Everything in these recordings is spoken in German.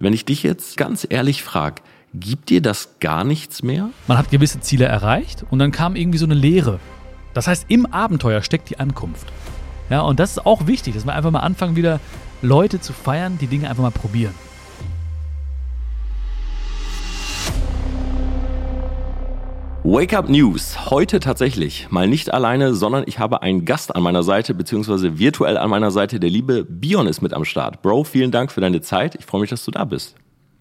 Wenn ich dich jetzt ganz ehrlich frage, gibt dir das gar nichts mehr? Man hat gewisse Ziele erreicht und dann kam irgendwie so eine Leere. Das heißt, im Abenteuer steckt die Ankunft. Ja, und das ist auch wichtig, dass wir einfach mal anfangen, wieder Leute zu feiern, die Dinge einfach mal probieren. Wake Up News. Heute tatsächlich mal nicht alleine, sondern ich habe einen Gast an meiner Seite, beziehungsweise virtuell an meiner Seite. Der liebe Bion ist mit am Start. Bro, vielen Dank für deine Zeit. Ich freue mich, dass du da bist.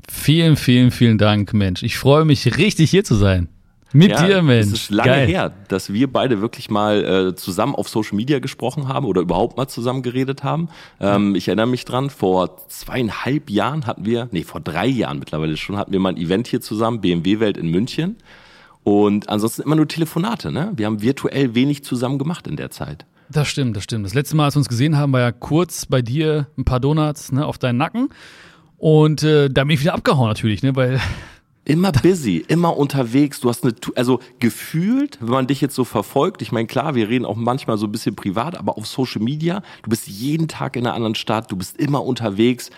Vielen, vielen, vielen Dank, Mensch. Ich freue mich richtig hier zu sein. Mit ja, dir, Mensch. Es ist lange Geil. her, dass wir beide wirklich mal äh, zusammen auf Social Media gesprochen haben oder überhaupt mal zusammen geredet haben. Ähm, ich erinnere mich dran, vor zweieinhalb Jahren hatten wir, nee, vor drei Jahren mittlerweile schon, hatten wir mal ein Event hier zusammen, BMW Welt in München. Und ansonsten immer nur Telefonate, ne? Wir haben virtuell wenig zusammen gemacht in der Zeit. Das stimmt, das stimmt. Das letzte Mal, als wir uns gesehen haben, war ja kurz bei dir ein paar Donuts ne, auf deinen Nacken. Und äh, da bin ich wieder abgehauen natürlich, ne? Weil Immer busy, immer unterwegs. Du hast eine, also gefühlt, wenn man dich jetzt so verfolgt, ich meine, klar, wir reden auch manchmal so ein bisschen privat, aber auf Social Media, du bist jeden Tag in einer anderen Stadt, du bist immer unterwegs.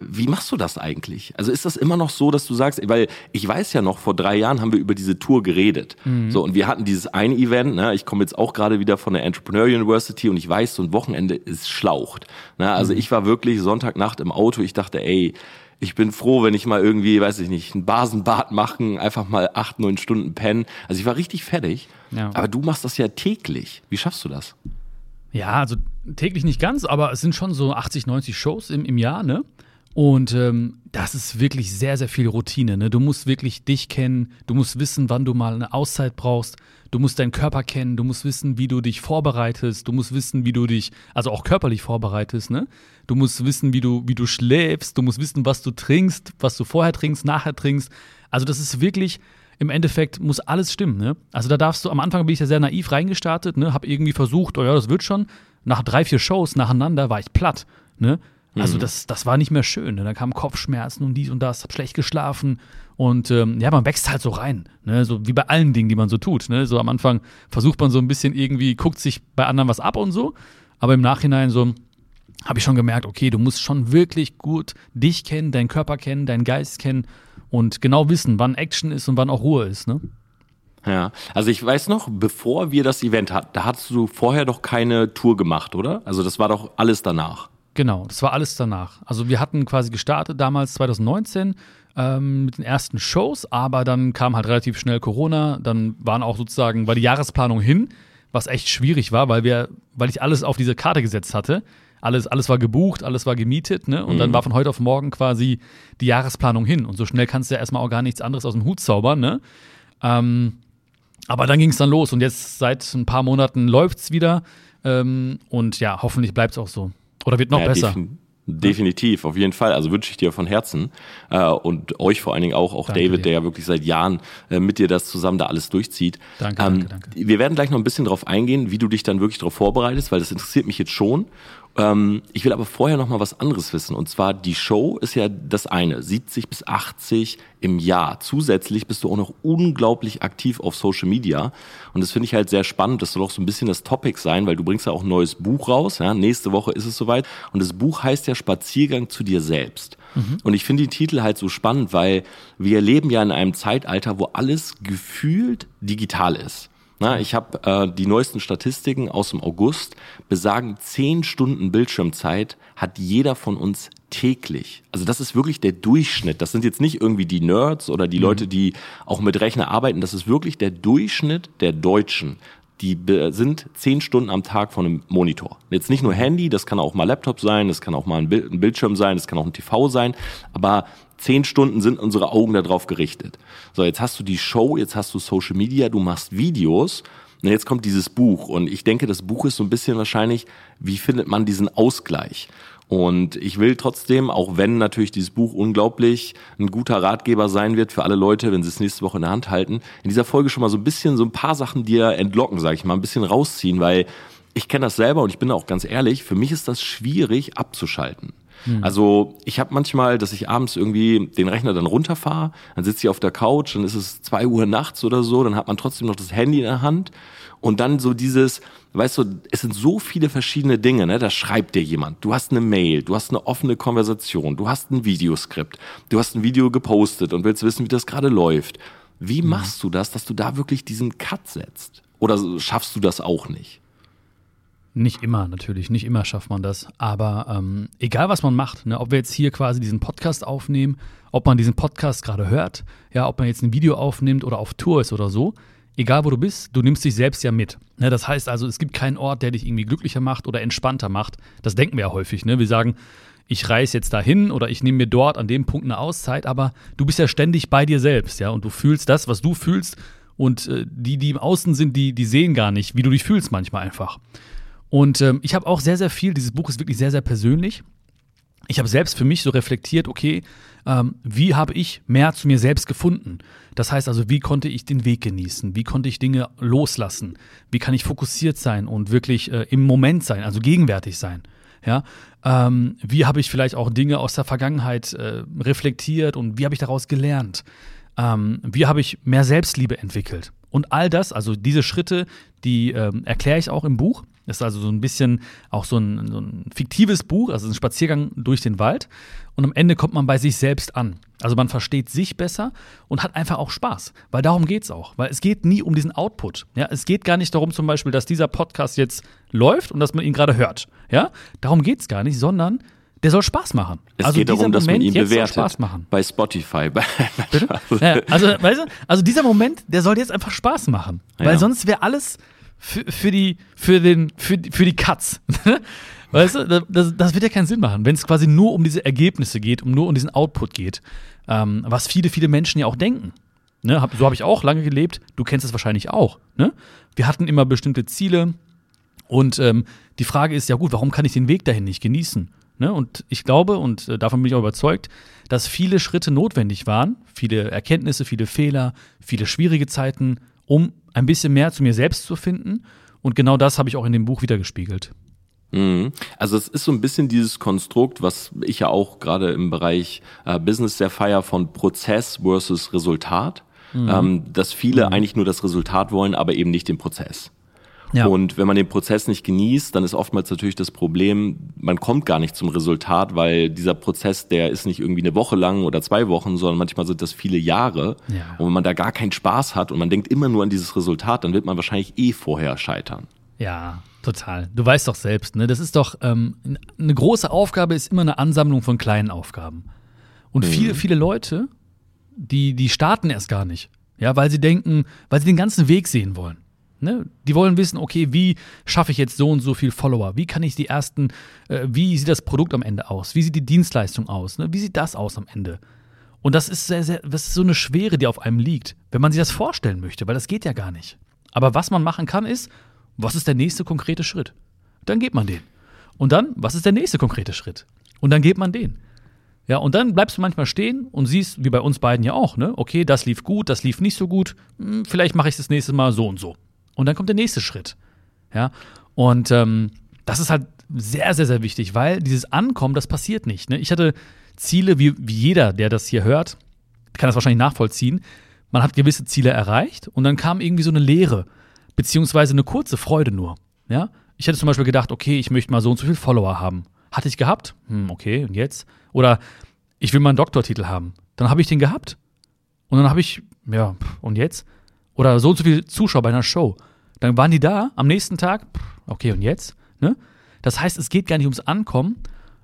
Wie machst du das eigentlich? Also ist das immer noch so, dass du sagst, weil ich weiß ja noch, vor drei Jahren haben wir über diese Tour geredet. Mhm. So, und wir hatten dieses eine Event, ne? ich komme jetzt auch gerade wieder von der Entrepreneur University und ich weiß, so ein Wochenende ist schlaucht. Ne? Also mhm. ich war wirklich Sonntagnacht im Auto, ich dachte, ey, ich bin froh, wenn ich mal irgendwie, weiß ich nicht, ein Basenbad machen, einfach mal acht, neun Stunden pennen. Also ich war richtig fertig. Ja. Aber du machst das ja täglich. Wie schaffst du das? Ja, also täglich nicht ganz, aber es sind schon so 80, 90 Shows im, im Jahr, ne? Und ähm, das ist wirklich sehr, sehr viel Routine. Ne? Du musst wirklich dich kennen, du musst wissen, wann du mal eine Auszeit brauchst, du musst deinen Körper kennen, du musst wissen, wie du dich vorbereitest, du musst wissen, wie du dich, also auch körperlich vorbereitest, ne? Du musst wissen, wie du, wie du schläfst, du musst wissen, was du trinkst, was du vorher trinkst, nachher trinkst. Also das ist wirklich, im Endeffekt muss alles stimmen, ne? Also da darfst du, am Anfang bin ich ja sehr naiv reingestartet, ne? Hab irgendwie versucht, oh ja, das wird schon. Nach drei, vier Shows nacheinander war ich platt, ne? Also mhm. das, das war nicht mehr schön. Ne? Da kamen Kopfschmerzen und dies und das, hab schlecht geschlafen. Und ähm, ja, man wächst halt so rein. Ne? So wie bei allen Dingen, die man so tut. Ne? So am Anfang versucht man so ein bisschen irgendwie, guckt sich bei anderen was ab und so. Aber im Nachhinein so habe ich schon gemerkt, okay, du musst schon wirklich gut dich kennen, deinen Körper kennen, deinen Geist kennen und genau wissen, wann Action ist und wann auch Ruhe ist. Ne? Ja, also ich weiß noch, bevor wir das Event hatten, da hattest du vorher doch keine Tour gemacht, oder? Also das war doch alles danach. Genau, das war alles danach. Also wir hatten quasi gestartet damals 2019 ähm, mit den ersten Shows, aber dann kam halt relativ schnell Corona, dann waren auch sozusagen, war die Jahresplanung hin, was echt schwierig war, weil wir, weil ich alles auf diese Karte gesetzt hatte. Alles, alles war gebucht, alles war gemietet, ne? Und mhm. dann war von heute auf morgen quasi die Jahresplanung hin. Und so schnell kannst du ja erstmal auch gar nichts anderes aus dem Hut zaubern, ne? Ähm, aber dann ging es dann los und jetzt seit ein paar Monaten läuft's wieder. Ähm, und ja, hoffentlich bleibt es auch so. Oder wird noch ja, besser? Defin definitiv, auf jeden Fall. Also wünsche ich dir von Herzen äh, und euch vor allen Dingen auch, auch danke David, dir. der ja wirklich seit Jahren äh, mit dir das zusammen da alles durchzieht. Danke, ähm, danke, danke. Wir werden gleich noch ein bisschen darauf eingehen, wie du dich dann wirklich darauf vorbereitest, weil das interessiert mich jetzt schon. Ähm, ich will aber vorher noch mal was anderes wissen. Und zwar, die Show ist ja das eine, 70 bis 80 im Jahr. Zusätzlich bist du auch noch unglaublich aktiv auf Social Media. Und das finde ich halt sehr spannend. Das soll auch so ein bisschen das Topic sein, weil du bringst ja auch ein neues Buch raus. Ja? Nächste Woche ist es soweit. Und das Buch heißt ja Spaziergang zu dir selbst. Mhm. Und ich finde den Titel halt so spannend, weil wir leben ja in einem Zeitalter, wo alles gefühlt digital ist. Na, ich habe äh, die neuesten Statistiken aus dem August besagen, zehn Stunden Bildschirmzeit hat jeder von uns täglich. Also das ist wirklich der Durchschnitt. Das sind jetzt nicht irgendwie die Nerds oder die mhm. Leute, die auch mit Rechner arbeiten. Das ist wirklich der Durchschnitt der Deutschen. Die sind zehn Stunden am Tag von einem Monitor. Jetzt nicht nur Handy, das kann auch mal Laptop sein, das kann auch mal ein, Bild, ein Bildschirm sein, das kann auch ein TV sein. Aber zehn Stunden sind unsere Augen darauf gerichtet. So, jetzt hast du die Show, jetzt hast du Social Media, du machst Videos. Und jetzt kommt dieses Buch. Und ich denke, das Buch ist so ein bisschen wahrscheinlich, wie findet man diesen Ausgleich? Und ich will trotzdem, auch wenn natürlich dieses Buch unglaublich ein guter Ratgeber sein wird für alle Leute, wenn sie es nächste Woche in der Hand halten, in dieser Folge schon mal so ein bisschen so ein paar Sachen dir entlocken, sage ich mal, ein bisschen rausziehen, weil ich kenne das selber und ich bin auch ganz ehrlich, für mich ist das schwierig abzuschalten. Also ich habe manchmal, dass ich abends irgendwie den Rechner dann runterfahre, dann sitze ich auf der Couch, dann ist es zwei Uhr nachts oder so, dann hat man trotzdem noch das Handy in der Hand und dann so dieses, weißt du, es sind so viele verschiedene Dinge, ne? Da schreibt dir jemand, du hast eine Mail, du hast eine offene Konversation, du hast ein Videoskript, du hast ein Video gepostet und willst wissen, wie das gerade läuft. Wie machst du das, dass du da wirklich diesen Cut setzt? Oder schaffst du das auch nicht? Nicht immer, natürlich. Nicht immer schafft man das. Aber ähm, egal, was man macht, ne, ob wir jetzt hier quasi diesen Podcast aufnehmen, ob man diesen Podcast gerade hört, ja, ob man jetzt ein Video aufnimmt oder auf Tour ist oder so, egal wo du bist, du nimmst dich selbst ja mit. Ne, das heißt also, es gibt keinen Ort, der dich irgendwie glücklicher macht oder entspannter macht. Das denken wir ja häufig. Ne? Wir sagen, ich reise jetzt dahin oder ich nehme mir dort an dem Punkt eine Auszeit, aber du bist ja ständig bei dir selbst, ja, und du fühlst das, was du fühlst. Und äh, die, die im Außen sind, die, die sehen gar nicht, wie du dich fühlst manchmal einfach. Und ähm, ich habe auch sehr, sehr viel, dieses Buch ist wirklich sehr, sehr persönlich. Ich habe selbst für mich so reflektiert, okay, ähm, wie habe ich mehr zu mir selbst gefunden? Das heißt also, wie konnte ich den Weg genießen? Wie konnte ich Dinge loslassen? Wie kann ich fokussiert sein und wirklich äh, im Moment sein, also gegenwärtig sein? Ja, ähm, wie habe ich vielleicht auch Dinge aus der Vergangenheit äh, reflektiert und wie habe ich daraus gelernt? Ähm, wie habe ich mehr Selbstliebe entwickelt? Und all das, also diese Schritte, die ähm, erkläre ich auch im Buch. Das ist also so ein bisschen auch so ein, so ein fiktives Buch, also ein Spaziergang durch den Wald. Und am Ende kommt man bei sich selbst an. Also man versteht sich besser und hat einfach auch Spaß. Weil darum geht es auch. Weil es geht nie um diesen Output. Ja, es geht gar nicht darum zum Beispiel, dass dieser Podcast jetzt läuft und dass man ihn gerade hört. Ja, darum geht es gar nicht, sondern der soll Spaß machen. Es also geht darum, dieser dass man Moment ihn bewertet. Spaß machen. Bei Spotify. Bei? Ja, also, weißt du, also dieser Moment, der soll jetzt einfach Spaß machen. Weil Ja. sonst wäre alles für, für, die, für, den, für, für die Katz. weißt du, das, das wird ja keinen Sinn machen, wenn es quasi nur um diese Ergebnisse geht, um nur um diesen Output geht. Ähm, was viele, viele Menschen ja auch denken. Ne, hab, so habe ich auch lange gelebt. Du kennst es wahrscheinlich auch. Ne? Wir hatten immer bestimmte Ziele. Und ähm, die Frage ist ja gut, warum kann ich den Weg dahin nicht genießen? Ne? Und ich glaube, und äh, davon bin ich auch überzeugt, dass viele Schritte notwendig waren, viele Erkenntnisse, viele Fehler, viele schwierige Zeiten, um ein bisschen mehr zu mir selbst zu finden. Und genau das habe ich auch in dem Buch wiedergespiegelt. Mhm. Also es ist so ein bisschen dieses Konstrukt, was ich ja auch gerade im Bereich äh, Business sehr feier von Prozess versus Resultat, ähm, dass viele eigentlich nur das Resultat wollen, aber eben nicht den Prozess. Ja. Und wenn man den Prozess nicht genießt, dann ist oftmals natürlich das Problem, man kommt gar nicht zum Resultat, weil dieser Prozess, der ist nicht irgendwie eine Woche lang oder zwei Wochen, sondern manchmal sind das viele Jahre. Ja. Und wenn man da gar keinen Spaß hat und man denkt immer nur an dieses Resultat, dann wird man wahrscheinlich eh vorher scheitern. Ja, total. Du weißt doch selbst, ne? Das ist doch ähm, eine große Aufgabe ist immer eine Ansammlung von kleinen Aufgaben. Und viele, viele Leute, die, die starten erst gar nicht. Ja, weil sie denken, weil sie den ganzen Weg sehen wollen. Ne? Die wollen wissen, okay, wie schaffe ich jetzt so und so viel Follower? Wie kann ich die ersten, äh, wie sieht das Produkt am Ende aus? Wie sieht die Dienstleistung aus? Ne? Wie sieht das aus am Ende? Und das ist sehr, sehr, das ist so eine Schwere, die auf einem liegt, wenn man sich das vorstellen möchte, weil das geht ja gar nicht. Aber was man machen kann, ist, was ist der nächste konkrete Schritt? Dann geht man den. Und dann, was ist der nächste konkrete Schritt? Und dann geht man den. Ja, und dann bleibst du manchmal stehen und siehst, wie bei uns beiden ja auch, ne? Okay, das lief gut, das lief nicht so gut. Hm, vielleicht mache ich das nächste Mal so und so. Und dann kommt der nächste Schritt. Ja, und ähm, das ist halt sehr, sehr, sehr wichtig, weil dieses Ankommen, das passiert nicht. Ne? Ich hatte Ziele, wie, wie jeder, der das hier hört, kann das wahrscheinlich nachvollziehen. Man hat gewisse Ziele erreicht und dann kam irgendwie so eine Leere, beziehungsweise eine kurze Freude nur. Ja? Ich hätte zum Beispiel gedacht, okay, ich möchte mal so und so viele Follower haben. Hatte ich gehabt? Hm, okay, und jetzt? Oder ich will mal einen Doktortitel haben. Dann habe ich den gehabt. Und dann habe ich, ja, und jetzt? Oder so und so viele Zuschauer bei einer Show. Dann waren die da am nächsten Tag, okay, und jetzt? Ne? Das heißt, es geht gar nicht ums Ankommen,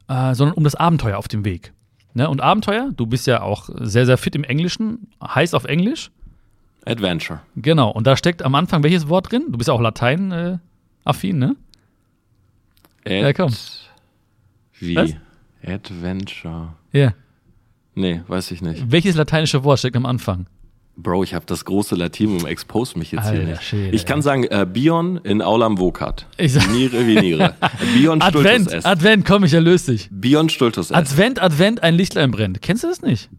äh, sondern um das Abenteuer auf dem Weg. Ne? Und Abenteuer, du bist ja auch sehr, sehr fit im Englischen, heißt auf Englisch. Adventure. Genau, und da steckt am Anfang welches Wort drin? Du bist ja auch Latein-affin, ne? Ad Ja, komm. Wie? Was? Adventure. Ja. Nee, weiß ich nicht. Welches lateinische Wort steckt am Anfang? Bro, ich habe das große Latinum, expose mich jetzt hier Alter nicht. Schwede, ich kann sagen, äh, Bion in Aulam Vocat. Ich sag- Niere wie Niere. Bion stultus Advent, est. Advent, komm, ich erlöse dich. Bion stultus. Advent, Advent, ein Lichtlein brennt. Kennst du das nicht?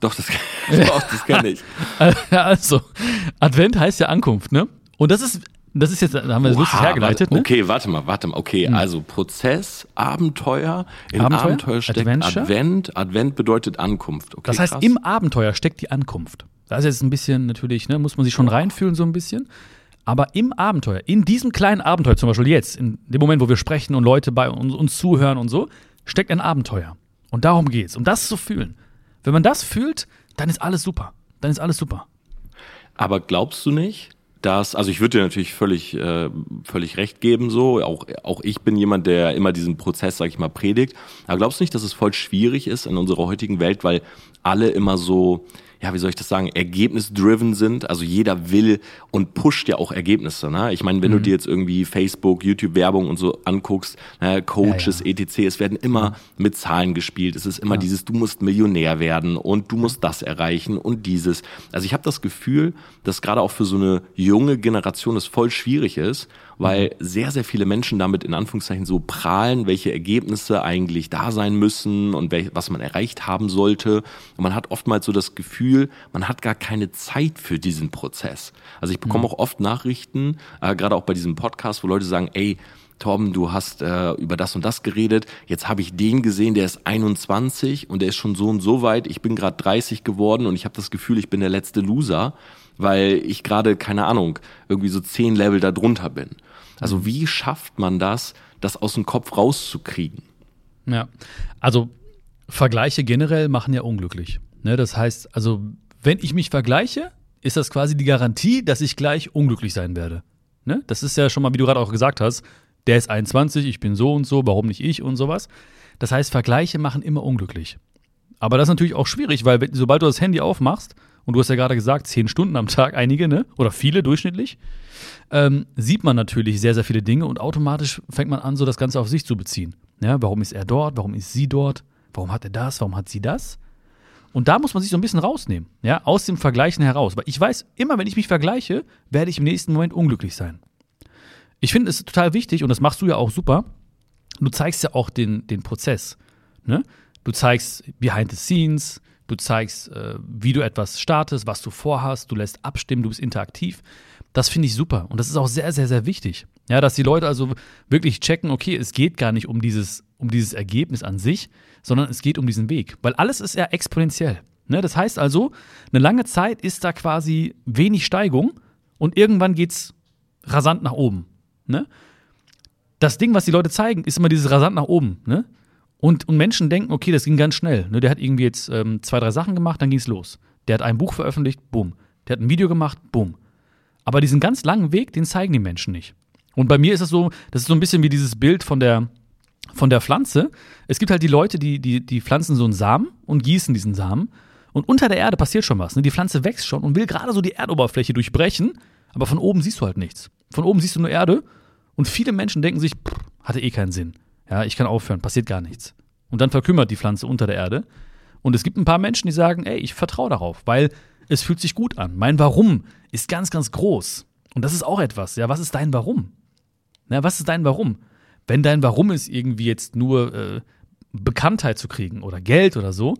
Doch, das, doch, das kann ich. Also, Advent heißt ja Ankunft, ne? Und das ist Das ist jetzt, da haben wir das lustig hergeleitet. Warte, ne? Okay, warte mal, warte mal. Okay, hm. also Prozess, Abenteuer, in Abenteuer, Abenteuer steckt Adventure? Advent. Advent bedeutet Ankunft. Okay, das heißt, krass. im Abenteuer steckt die Ankunft. Da ist jetzt ein bisschen natürlich, ne, muss man sich schon reinfühlen so ein bisschen. Aber im Abenteuer, in diesem kleinen Abenteuer, zum Beispiel jetzt, in dem Moment, wo wir sprechen und Leute bei uns, uns zuhören und so, steckt ein Abenteuer. Und darum geht's, um das zu fühlen. Wenn man das fühlt, dann ist alles super. Dann ist alles super. Aber glaubst du nicht, dass, also ich würde dir natürlich völlig, äh, völlig recht geben, so. Auch, auch ich bin jemand, der immer diesen Prozess, sag ich mal, predigt. Aber glaubst du nicht, dass es voll schwierig ist in unserer heutigen Welt, weil alle immer so, ja, wie soll ich das sagen, ergebnisdriven sind. Also jeder will und pusht ja auch Ergebnisse. Ne? Ich meine, wenn mhm. du dir jetzt irgendwie Facebook, YouTube-Werbung und so anguckst, ne, Coaches, ja, ja. etc., es werden immer mit Zahlen gespielt. Es ist immer ja. dieses, du musst Millionär werden und du musst das erreichen und dieses. Also ich habe das Gefühl, dass gerade auch für so eine junge Generation es voll schwierig ist weil sehr, sehr viele Menschen damit in Anführungszeichen so prahlen, welche Ergebnisse eigentlich da sein müssen und was man erreicht haben sollte. Und man hat oftmals so das Gefühl, man hat gar keine Zeit für diesen Prozess. Also ich bekomme mhm. auch oft Nachrichten, äh, gerade auch bei diesem Podcast, wo Leute sagen, ey, Torben, du hast äh, über das und das geredet. Jetzt habe ich den gesehen, der ist 21 und der ist schon so und so weit. Ich bin gerade 30 geworden und ich habe das Gefühl, ich bin der letzte Loser, weil ich gerade, keine Ahnung, irgendwie so zehn Level da drunter bin. Also wie schafft man das, das aus dem Kopf rauszukriegen? Ja, also Vergleiche generell machen ja unglücklich. Ne? Das heißt, also wenn ich mich vergleiche, ist das quasi die Garantie, dass ich gleich unglücklich sein werde. Ne? Das ist ja schon mal, wie du gerade auch gesagt hast, der ist 21, ich bin so und so, warum nicht ich und sowas. Das heißt, Vergleiche machen immer unglücklich. Aber das ist natürlich auch schwierig, weil sobald du das Handy aufmachst, und du hast ja gerade gesagt, zehn Stunden am Tag, einige, ne? Oder viele durchschnittlich, ähm, sieht man natürlich sehr, sehr viele Dinge und automatisch fängt man an, so das Ganze auf sich zu beziehen. Ja, warum ist er dort? Warum ist sie dort? Warum hat er das? Warum hat sie das? Und da muss man sich so ein bisschen rausnehmen, ja, aus dem Vergleichen heraus. Weil ich weiß, immer wenn ich mich vergleiche, werde ich im nächsten Moment unglücklich sein. Ich finde es total wichtig, und das machst du ja auch super, du zeigst ja auch den, den Prozess. Ne? Du zeigst behind the scenes, du zeigst, äh, wie du etwas startest, was du vorhast, du lässt abstimmen, du bist interaktiv. Das finde ich super und das ist auch sehr, sehr, sehr wichtig. Ja, dass die Leute also wirklich checken, okay, es geht gar nicht um dieses, um dieses Ergebnis an sich, sondern es geht um diesen Weg. Weil alles ist ja exponentiell. Ne? Das heißt also, eine lange Zeit ist da quasi wenig Steigung und irgendwann geht es rasant nach oben. Ne? Das Ding, was die Leute zeigen, ist immer dieses rasant nach oben. Ne? Und, und Menschen denken, okay, das ging ganz schnell. Ne? Der hat irgendwie jetzt ähm, zwei, drei Sachen gemacht, dann ging es los. Der hat ein Buch veröffentlicht, bumm. Der hat ein Video gemacht, bumm. Aber diesen ganz langen Weg, den zeigen die Menschen nicht. Und bei mir ist es so, das ist so ein bisschen wie dieses Bild von der, von der Pflanze. Es gibt halt die Leute, die, die, die pflanzen so einen Samen und gießen diesen Samen. Und unter der Erde passiert schon was. Ne? Die Pflanze wächst schon und will gerade so die Erdoberfläche durchbrechen, aber von oben siehst du halt nichts. Von oben siehst du nur Erde und viele Menschen denken sich, pff, hatte eh keinen Sinn. Ja, ich kann aufhören, passiert gar nichts. Und dann verkümmert die Pflanze unter der Erde. Und es gibt ein paar Menschen, die sagen, ey, ich vertraue darauf, weil es fühlt sich gut an. Mein Warum ist ganz, ganz groß. Und das ist auch etwas. Ja, was ist dein Warum? Na, was ist dein Warum? Wenn dein Warum ist, irgendwie jetzt nur äh, Bekanntheit zu kriegen oder Geld oder so,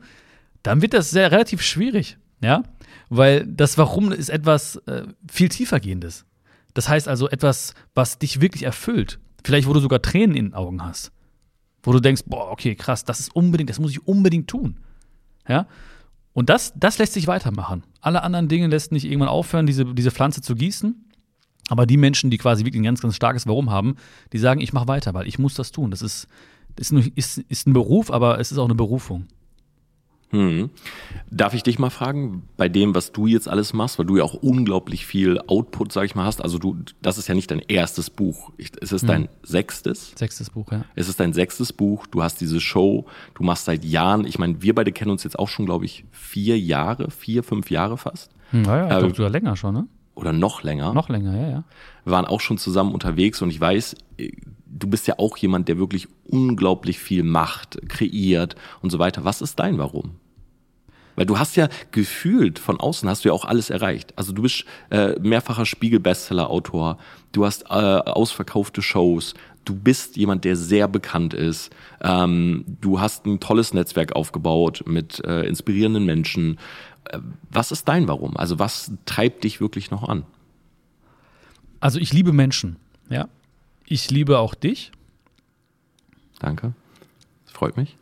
dann wird das sehr relativ schwierig. Ja, weil das Warum ist etwas äh, viel tiefergehendes. Das heißt also etwas, was dich wirklich erfüllt. Vielleicht, wo du sogar Tränen in den Augen hast. Wo du denkst, boah, okay, krass, das ist unbedingt, das muss ich unbedingt tun. Ja? Und das, das lässt sich weitermachen. Alle anderen Dinge lässt nicht irgendwann aufhören, diese, diese Pflanze zu gießen. Aber die Menschen, die quasi wirklich ein ganz, ganz starkes Warum haben, die sagen, ich mache weiter, weil ich muss das tun. Das ist, ist, ist, ist ein Beruf, aber es ist auch eine Berufung. Hm. Darf ich dich mal fragen, bei dem, was du jetzt alles machst, weil du ja auch unglaublich viel Output, sag ich mal, hast. Also du, das ist ja nicht dein erstes Buch. Es ist dein hm. sechstes. Sechstes Buch, ja. Es ist dein sechstes Buch. Du hast diese Show. Du machst seit Jahren. Ich meine, wir beide kennen uns jetzt auch schon, glaube ich, vier Jahre, vier, fünf Jahre fast. Hm, ja, ja, äh, doch sogar länger schon, ne? Oder noch länger. Noch länger, ja, ja. Wir waren auch schon zusammen unterwegs und ich weiß, du bist ja auch jemand, der wirklich unglaublich viel macht, kreiert und so weiter. Was ist dein Warum? Weil du hast ja gefühlt von außen hast du ja auch alles erreicht. Also du bist äh, mehrfacher Spiegel-Bestseller-Autor, du hast äh, ausverkaufte Shows, du bist jemand, der sehr bekannt ist, ähm, du hast ein tolles Netzwerk aufgebaut mit äh, inspirierenden Menschen. Was ist dein Warum? Also was treibt dich wirklich noch an? Also ich liebe Menschen, ja. Ich liebe auch dich. Danke. Das freut mich.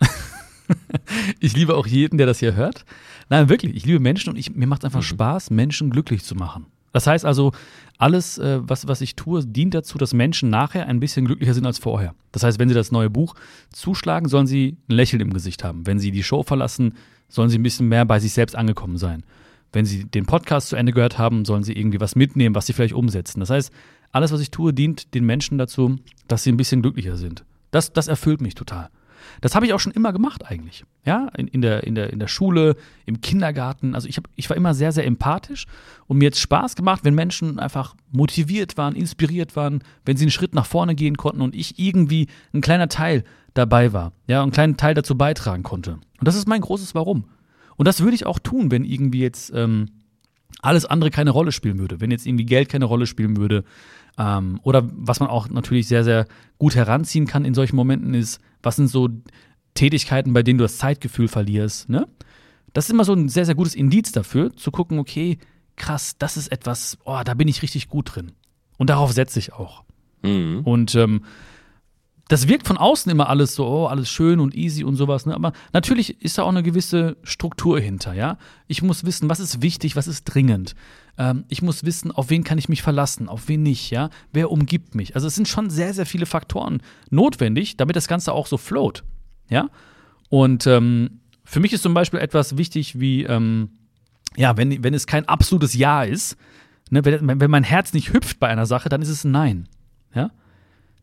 ich liebe auch jeden, der das hier hört. Nein, wirklich, ich liebe Menschen und ich, mir macht es einfach mhm. Spaß, Menschen glücklich zu machen. Das heißt also, alles, äh, was, was ich tue, dient dazu, dass Menschen nachher ein bisschen glücklicher sind als vorher. Das heißt, wenn sie das neue Buch zuschlagen, sollen sie ein Lächeln im Gesicht haben. Wenn sie die Show verlassen, sollen sie ein bisschen mehr bei sich selbst angekommen sein. Wenn sie den Podcast zu Ende gehört haben, sollen sie irgendwie was mitnehmen, was sie vielleicht umsetzen. Das heißt, alles, was ich tue, dient den Menschen dazu, dass sie ein bisschen glücklicher sind. Das, das erfüllt mich total. Das habe ich auch schon immer gemacht eigentlich. Ja, in, in, der, in, der, in der Schule, im Kindergarten. Also ich, hab, ich war immer sehr, sehr empathisch und mir hat Spaß gemacht, wenn Menschen einfach motiviert waren, inspiriert waren, wenn sie einen Schritt nach vorne gehen konnten und ich irgendwie ein kleiner Teil dabei war. Ja, einen kleinen Teil dazu beitragen konnte. Und das ist mein großes Warum. Und das würde ich auch tun, wenn irgendwie jetzt ähm, alles andere keine Rolle spielen würde. Wenn jetzt irgendwie Geld keine Rolle spielen würde, ähm, oder was man auch natürlich sehr, sehr gut heranziehen kann in solchen Momenten ist, was sind so Tätigkeiten, bei denen du das Zeitgefühl verlierst. Ne? Das ist immer so ein sehr, sehr gutes Indiz dafür, zu gucken, okay, krass, das ist etwas, oh, da bin ich richtig gut drin. Und darauf setze ich auch. Mhm. Und ähm, das wirkt von außen immer alles so, oh, alles schön und easy und sowas. Ne? Aber natürlich ist da auch eine gewisse Struktur hinter, ja. Ich muss wissen, was ist wichtig, was ist dringend. Ähm, ich muss wissen, auf wen kann ich mich verlassen, auf wen nicht, ja. Wer umgibt mich? Also es sind schon sehr, sehr viele Faktoren notwendig, damit das Ganze auch so float, ja. Und ähm, für mich ist zum Beispiel etwas wichtig wie, ähm, ja, wenn, wenn es kein absolutes Ja ist, ne, wenn, wenn mein Herz nicht hüpft bei einer Sache, dann ist es ein Nein, ja.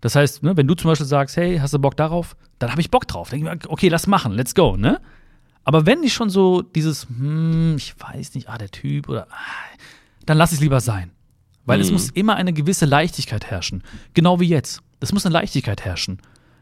Das heißt, ne, wenn du zum Beispiel sagst, hey, hast du Bock darauf? Dann habe ich Bock drauf. Dann denke ich mir, okay, lass machen, let's go, ne? Aber wenn ich schon so dieses, hm, ich weiß nicht, ah, der Typ oder, ah, dann lass es lieber sein. Weil mhm. es muss immer eine gewisse Leichtigkeit herrschen. Genau wie jetzt. Es muss eine Leichtigkeit herrschen.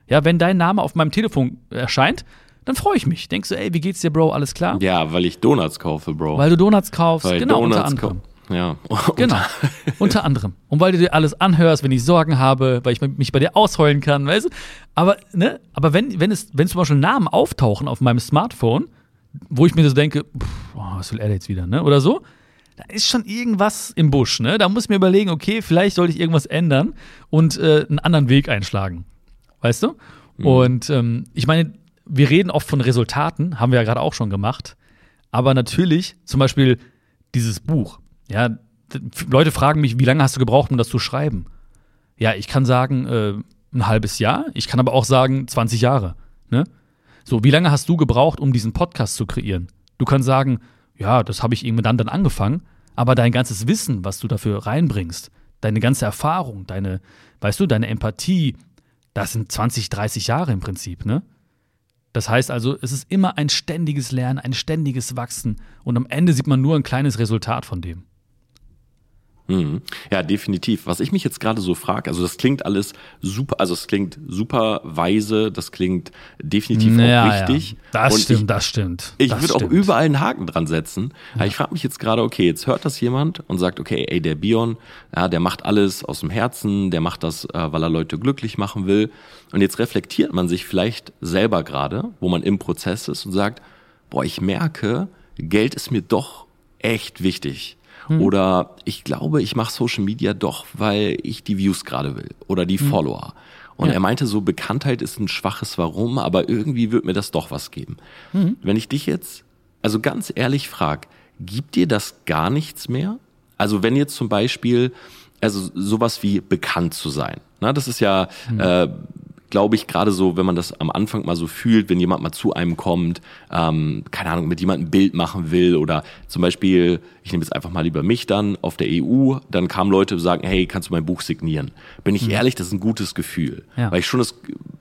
Ja, wenn dein Name auf meinem Telefon erscheint, dann freue ich mich. Denkst du, ey, wie geht's dir, Bro? Alles klar? Ja, weil ich Donuts kaufe, Bro. Weil du Donuts kaufst, weil genau, Donuts unter anderem. Ja. genau. Unter anderem. Und weil du dir alles anhörst, wenn ich Sorgen habe, weil ich mich bei dir ausheulen kann, weißt du? Aber, ne? Aber wenn, wenn es, wenn zum Beispiel Namen auftauchen auf meinem Smartphone, wo ich mir so denke, pff, oh, was will er jetzt wieder, ne? Oder so, da ist schon irgendwas im Busch, ne? Da muss ich mir überlegen, okay, vielleicht sollte ich irgendwas ändern und äh, einen anderen Weg einschlagen. Weißt du? Mhm. Und ähm, ich meine, wir reden oft von Resultaten, haben wir ja gerade auch schon gemacht. Aber natürlich, zum Beispiel dieses Buch, ja, Leute fragen mich, wie lange hast du gebraucht, um das zu schreiben? Ja, ich kann sagen, äh, ein halbes Jahr. Ich kann aber auch sagen, 20 Jahre. Ne? So, wie lange hast du gebraucht, um diesen Podcast zu kreieren? Du kannst sagen, ja, das habe ich irgendwann dann angefangen, aber dein ganzes Wissen, was du dafür reinbringst, deine ganze Erfahrung, deine, weißt du, deine Empathie, das sind 20, 30 Jahre im Prinzip, ne? Das heißt also, es ist immer ein ständiges Lernen, ein ständiges Wachsen und am Ende sieht man nur ein kleines Resultat von dem. Mhm. Ja, definitiv. Was ich mich jetzt gerade so frage, also das klingt alles super, also es klingt super weise, das klingt definitiv ja, auch richtig. Ja. Das Und stimmt, ich, das stimmt. Ich würde auch überall einen Haken dran setzen. Ja. ich frage mich jetzt gerade, okay, jetzt hört das jemand und sagt, okay, ey, der Bion, ja, der macht alles aus dem Herzen, der macht das, äh, weil er Leute glücklich machen will. Und jetzt reflektiert man sich vielleicht selber gerade, wo man im Prozess ist und sagt, boah, ich merke, Geld ist mir doch echt wichtig. Hm. Oder ich glaube, ich mache Social Media doch, weil ich die Views gerade will oder die hm. Follower. Und ja. er meinte so, Bekanntheit ist ein schwaches Warum, aber irgendwie wird mir das doch was geben. Mhm. Wenn ich dich jetzt, also ganz ehrlich frag, gibt dir das gar nichts mehr? Also wenn jetzt zum Beispiel, also sowas wie bekannt zu sein, na, das ist ja, mhm. äh, glaube ich, gerade so, wenn man das am Anfang mal so fühlt, wenn jemand mal zu einem kommt, ähm, keine Ahnung, mit jemandem ein Bild machen will oder zum Beispiel, ich nehme jetzt einfach mal lieber mich dann auf der EU, dann kamen Leute und sagen, hey, kannst du mein Buch signieren? Bin ich mhm. ehrlich, das ist ein gutes Gefühl. Ja. Weil ich schon das,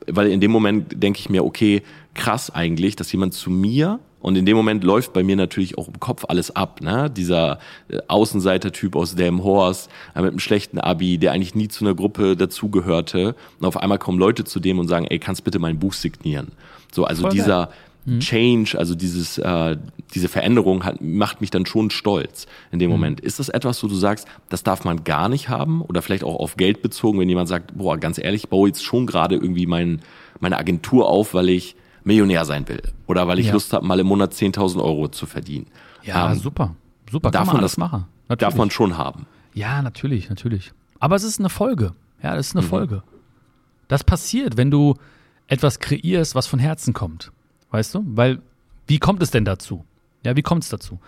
weil in dem Moment denke ich mir, okay, krass eigentlich, dass jemand zu mir und in dem Moment läuft bei mir natürlich auch im Kopf alles ab. Ne? Dieser äh, Außenseiter-Typ aus Damn Horse äh, mit einem schlechten Abi, der eigentlich nie zu einer Gruppe dazugehörte. Und auf einmal kommen Leute zu dem und sagen, ey, kannst bitte mein Buch signieren? So, also Voll dieser mhm. Change, also dieses, äh, diese Veränderung hat, macht mich dann schon stolz in dem mhm. Moment. Ist das etwas, wo du sagst, das darf man gar nicht haben? Oder vielleicht auch auf Geld bezogen, wenn jemand sagt, boah, ganz ehrlich, ich baue jetzt schon gerade irgendwie mein, meine Agentur auf, weil ich Millionär sein will oder weil ich ja. Lust habe, mal im Monat 10.000 Euro zu verdienen. Ja, ähm, super. Super, darf man, man das machen. Natürlich. Darf man schon haben. Ja, natürlich, natürlich. Aber es ist eine Folge. Ja, das ist eine mhm. Folge. Das passiert, wenn du etwas kreierst, was von Herzen kommt. Weißt du? Weil, wie kommt es denn dazu? Ja, wie kommt es dazu?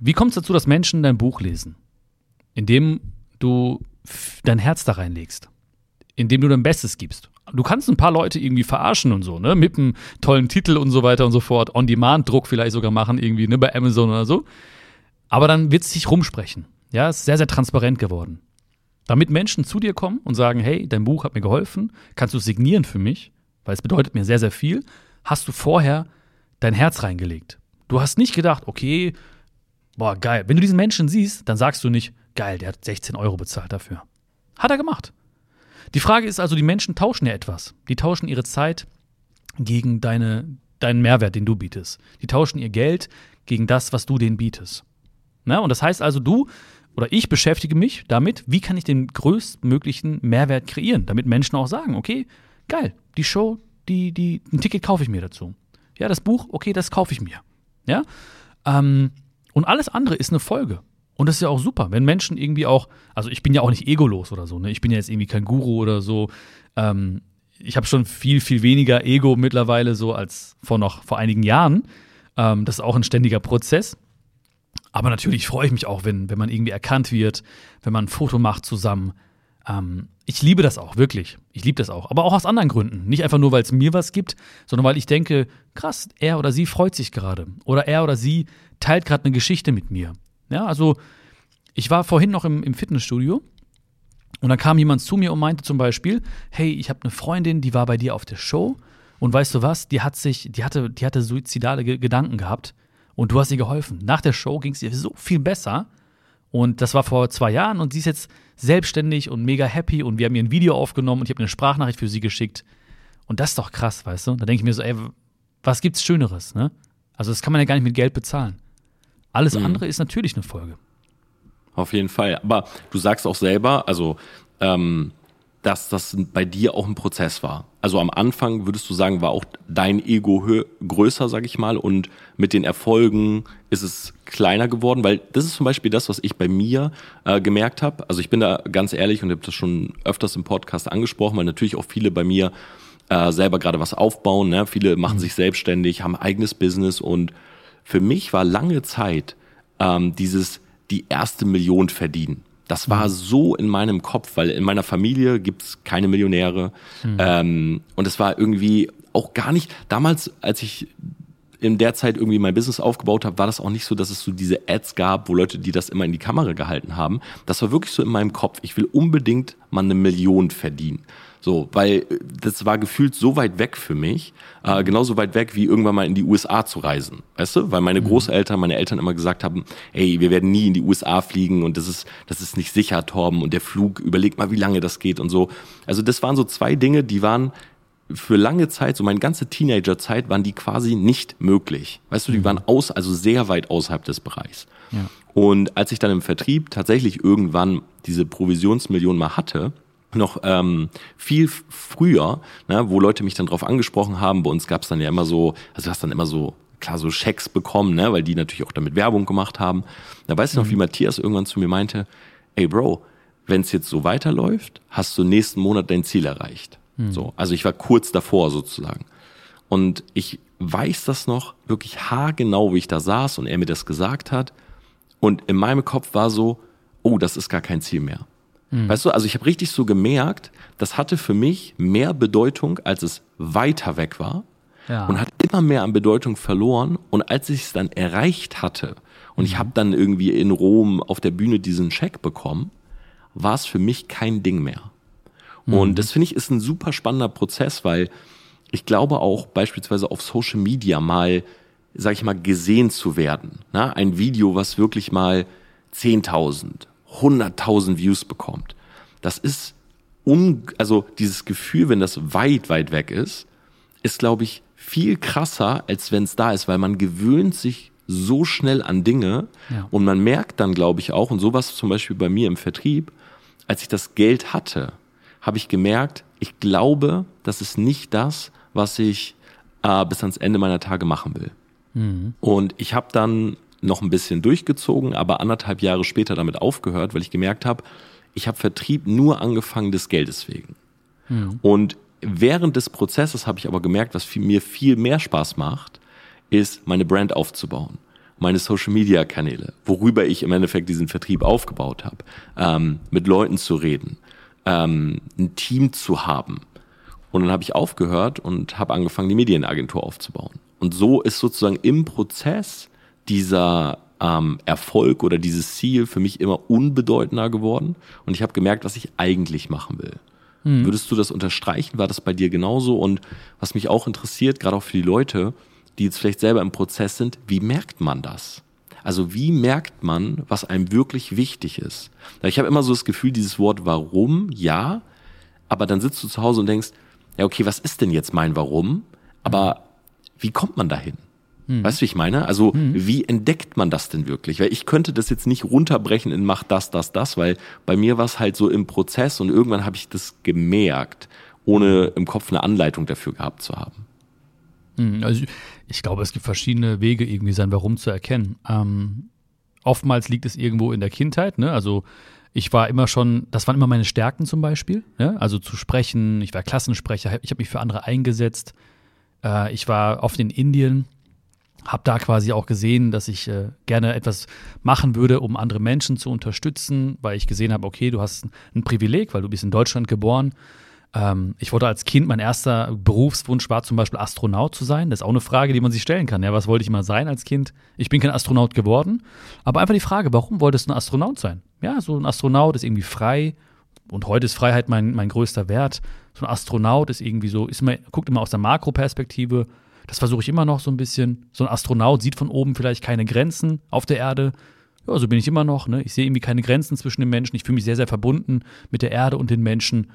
Wie kommt es dazu, dass Menschen dein Buch lesen? Indem du dein Herz da reinlegst. Indem du dein Bestes gibst. Du kannst ein paar Leute irgendwie verarschen und so, ne? Mit einem tollen Titel und so weiter und so fort. On-Demand-Druck vielleicht sogar machen, irgendwie, ne? Bei Amazon oder so. Aber dann wird es sich rumsprechen. Ja, es ist sehr, sehr transparent geworden. Damit Menschen zu dir kommen und sagen, hey, dein Buch hat mir geholfen, kannst du es signieren für mich, weil es bedeutet mir sehr, sehr viel, hast du vorher dein Herz reingelegt. Du hast nicht gedacht, okay, boah, geil. Wenn du diesen Menschen siehst, dann sagst du nicht, geil, der hat 16 Euro bezahlt dafür. Hat er gemacht. Die Frage ist also, die Menschen tauschen ja etwas. Die tauschen ihre Zeit gegen deine, deinen Mehrwert, den du bietest. Die tauschen ihr Geld gegen das, was du denen bietest. Na, und das heißt also, du oder ich beschäftige mich damit, wie kann ich den größtmöglichen Mehrwert kreieren, damit Menschen auch sagen, okay, geil, die Show, die, die, ein Ticket kaufe ich mir dazu. Ja, das Buch, okay, das kaufe ich mir. Ja. Ähm, und alles andere ist eine Folge. Und das ist ja auch super, wenn Menschen irgendwie auch, also ich bin ja auch nicht egolos oder so, ne? Ich bin ja jetzt irgendwie kein Guru oder so. Ähm, ich habe schon viel, viel weniger Ego mittlerweile so als vor noch vor einigen Jahren. Ähm, das ist auch ein ständiger Prozess. Aber natürlich freue ich mich auch, wenn, wenn man irgendwie erkannt wird, wenn man ein Foto macht zusammen. Ähm, ich liebe das auch, wirklich. Ich liebe das auch. Aber auch aus anderen Gründen. Nicht einfach nur, weil es mir was gibt, sondern weil ich denke, krass, er oder sie freut sich gerade. Oder er oder sie teilt gerade eine Geschichte mit mir. Ja, also ich war vorhin noch im, im Fitnessstudio und dann kam jemand zu mir und meinte zum Beispiel, hey, ich habe eine Freundin, die war bei dir auf der Show und weißt du was, die hat sich, die hatte, die hatte suizidale Gedanken gehabt und du hast ihr geholfen. Nach der Show ging es ihr so viel besser. Und das war vor zwei Jahren und sie ist jetzt selbstständig und mega happy und wir haben ihr ein Video aufgenommen und ich habe eine Sprachnachricht für sie geschickt. Und das ist doch krass, weißt du? Da denke ich mir so, ey, was gibt's Schöneres, ne? Also das kann man ja gar nicht mit Geld bezahlen. Alles mhm. andere ist natürlich eine Folge. Auf jeden Fall. Aber du sagst auch selber, also ähm, dass das bei dir auch ein Prozess war. Also am Anfang würdest du sagen, war auch dein Ego größer, sag ich mal, und mit den Erfolgen ist es kleiner geworden, weil das ist zum Beispiel das, was ich bei mir äh, gemerkt habe. Also ich bin da ganz ehrlich und habe das schon öfters im Podcast angesprochen, weil natürlich auch viele bei mir äh, selber gerade was aufbauen. Ne? Viele machen mhm. sich selbstständig, haben eigenes Business und für mich war lange Zeit ähm, dieses die erste Million verdienen. Das war mhm. so in meinem Kopf, weil in meiner Familie gibt's keine Millionäre. Mhm. Ähm, und es war irgendwie auch gar nicht, damals, als ich in der Zeit irgendwie mein Business aufgebaut habe, war das auch nicht so, dass es so diese Ads gab, wo Leute, die das immer in die Kamera gehalten haben. Das war wirklich so in meinem Kopf. Ich will unbedingt mal eine Million verdienen. So, weil äh, das war gefühlt so weit weg für mich, äh, genauso weit weg wie irgendwann mal in die USA zu reisen. Weißt du? Weil meine mhm. Großeltern, meine Eltern immer gesagt haben, ey, wir werden nie in die USA fliegen und das ist, das ist nicht sicher, Torben, und der Flug, überleg mal, wie lange das geht und so. Also das waren so zwei Dinge, die waren für lange Zeit, so meine ganze Teenagerzeit, waren die quasi nicht möglich. Weißt du, die mhm. waren aus, also sehr weit außerhalb des Bereichs. Ja. Und als ich dann im Vertrieb tatsächlich irgendwann diese Provisionsmillion mal hatte, noch ähm, viel früher, ne, wo Leute mich dann drauf angesprochen haben. Bei uns gab es dann ja immer so, also du hast dann immer so klar so Schecks bekommen, ne, weil die natürlich auch damit Werbung gemacht haben. Da weißt du noch, wie mhm. Matthias irgendwann zu mir meinte, ey Bro, wenn es jetzt so weiterläuft, hast du nächsten Monat dein Ziel erreicht. Mhm. So, also ich war kurz davor sozusagen. Und ich weiß das noch wirklich haargenau, wie ich da saß und er mir das gesagt hat. Und in meinem Kopf war so, oh, das ist gar kein Ziel mehr. Mhm. Weißt du, also ich habe richtig so gemerkt, das hatte für mich mehr Bedeutung, als es weiter weg war. Ja. Und hat immer mehr an Bedeutung verloren. Und als ich es dann erreicht hatte und ich mhm. habe dann irgendwie in Rom auf der Bühne diesen Scheck bekommen, war es für mich kein Ding mehr. Mhm. Und das finde ich ist ein super spannender Prozess, weil ich glaube auch beispielsweise auf Social Media mal, sag ich mal, gesehen zu werden. Na, ein Video, was wirklich mal 10.000, 100.000 Views bekommt. Das ist un, also dieses Gefühl, wenn das weit, weit weg ist, ist, glaube ich, viel krasser, als wenn es da ist, weil man gewöhnt sich so schnell an Dinge ja. und man merkt dann, glaube ich, auch, und sowas zum Beispiel bei mir im Vertrieb, als ich das Geld hatte, habe ich gemerkt, ich glaube, das ist nicht das, was ich äh, bis ans Ende meiner Tage machen will. Mhm. Und ich habe dann noch ein bisschen durchgezogen, aber anderthalb Jahre später damit aufgehört, weil ich gemerkt habe, ich habe Vertrieb nur angefangen des Geldes wegen. Mhm. Und während des Prozesses habe ich aber gemerkt, was viel, mir viel mehr Spaß macht, ist, meine Brand aufzubauen meine Social-Media-Kanäle, worüber ich im Endeffekt diesen Vertrieb aufgebaut habe, ähm, mit Leuten zu reden, ähm, ein Team zu haben. Und dann habe ich aufgehört und habe angefangen, die Medienagentur aufzubauen. Und so ist sozusagen im Prozess dieser ähm, Erfolg oder dieses Ziel für mich immer unbedeutender geworden. Und ich habe gemerkt, was ich eigentlich machen will. Hm. Würdest du das unterstreichen? War das bei dir genauso? Und was mich auch interessiert, gerade auch für die Leute, die jetzt vielleicht selber im Prozess sind, wie merkt man das? Also wie merkt man, was einem wirklich wichtig ist? Ich habe immer so das Gefühl, dieses Wort warum, ja, aber dann sitzt du zu Hause und denkst, ja, okay, was ist denn jetzt mein Warum? Aber wie kommt man dahin? Hm. Weißt du, wie ich meine? Also, hm. wie entdeckt man das denn wirklich? Weil ich könnte das jetzt nicht runterbrechen in mach das, das, das, weil bei mir war es halt so im Prozess und irgendwann habe ich das gemerkt, ohne im Kopf eine Anleitung dafür gehabt zu haben. Hm, also ich glaube, es gibt verschiedene Wege, irgendwie sein Warum zu erkennen. Ähm, oftmals liegt es irgendwo in der Kindheit, ne? Also ich war immer schon, das waren immer meine Stärken zum Beispiel, ne? also zu sprechen, ich war Klassensprecher, ich habe mich für andere eingesetzt. Äh, ich war oft in Indien, habe da quasi auch gesehen, dass ich äh, gerne etwas machen würde, um andere Menschen zu unterstützen, weil ich gesehen habe, okay, du hast ein Privileg, weil du bist in Deutschland geboren ähm, ich wurde als Kind, mein erster Berufswunsch war zum Beispiel Astronaut zu sein. Das ist auch eine Frage, die man sich stellen kann. Ja, was wollte ich mal sein als Kind? Ich bin kein Astronaut geworden. Aber einfach die Frage, warum wolltest du ein Astronaut sein? Ja, so ein Astronaut ist irgendwie frei. Und heute ist Freiheit mein, mein größter Wert. So ein Astronaut ist irgendwie so, ist immer, guckt immer aus der Makroperspektive. Das versuche ich immer noch so ein bisschen. So ein Astronaut sieht von oben vielleicht keine Grenzen auf der Erde. Ja, so bin ich immer noch. Ne? Ich sehe irgendwie keine Grenzen zwischen den Menschen. Ich fühle mich sehr, sehr verbunden mit der Erde und den Menschen.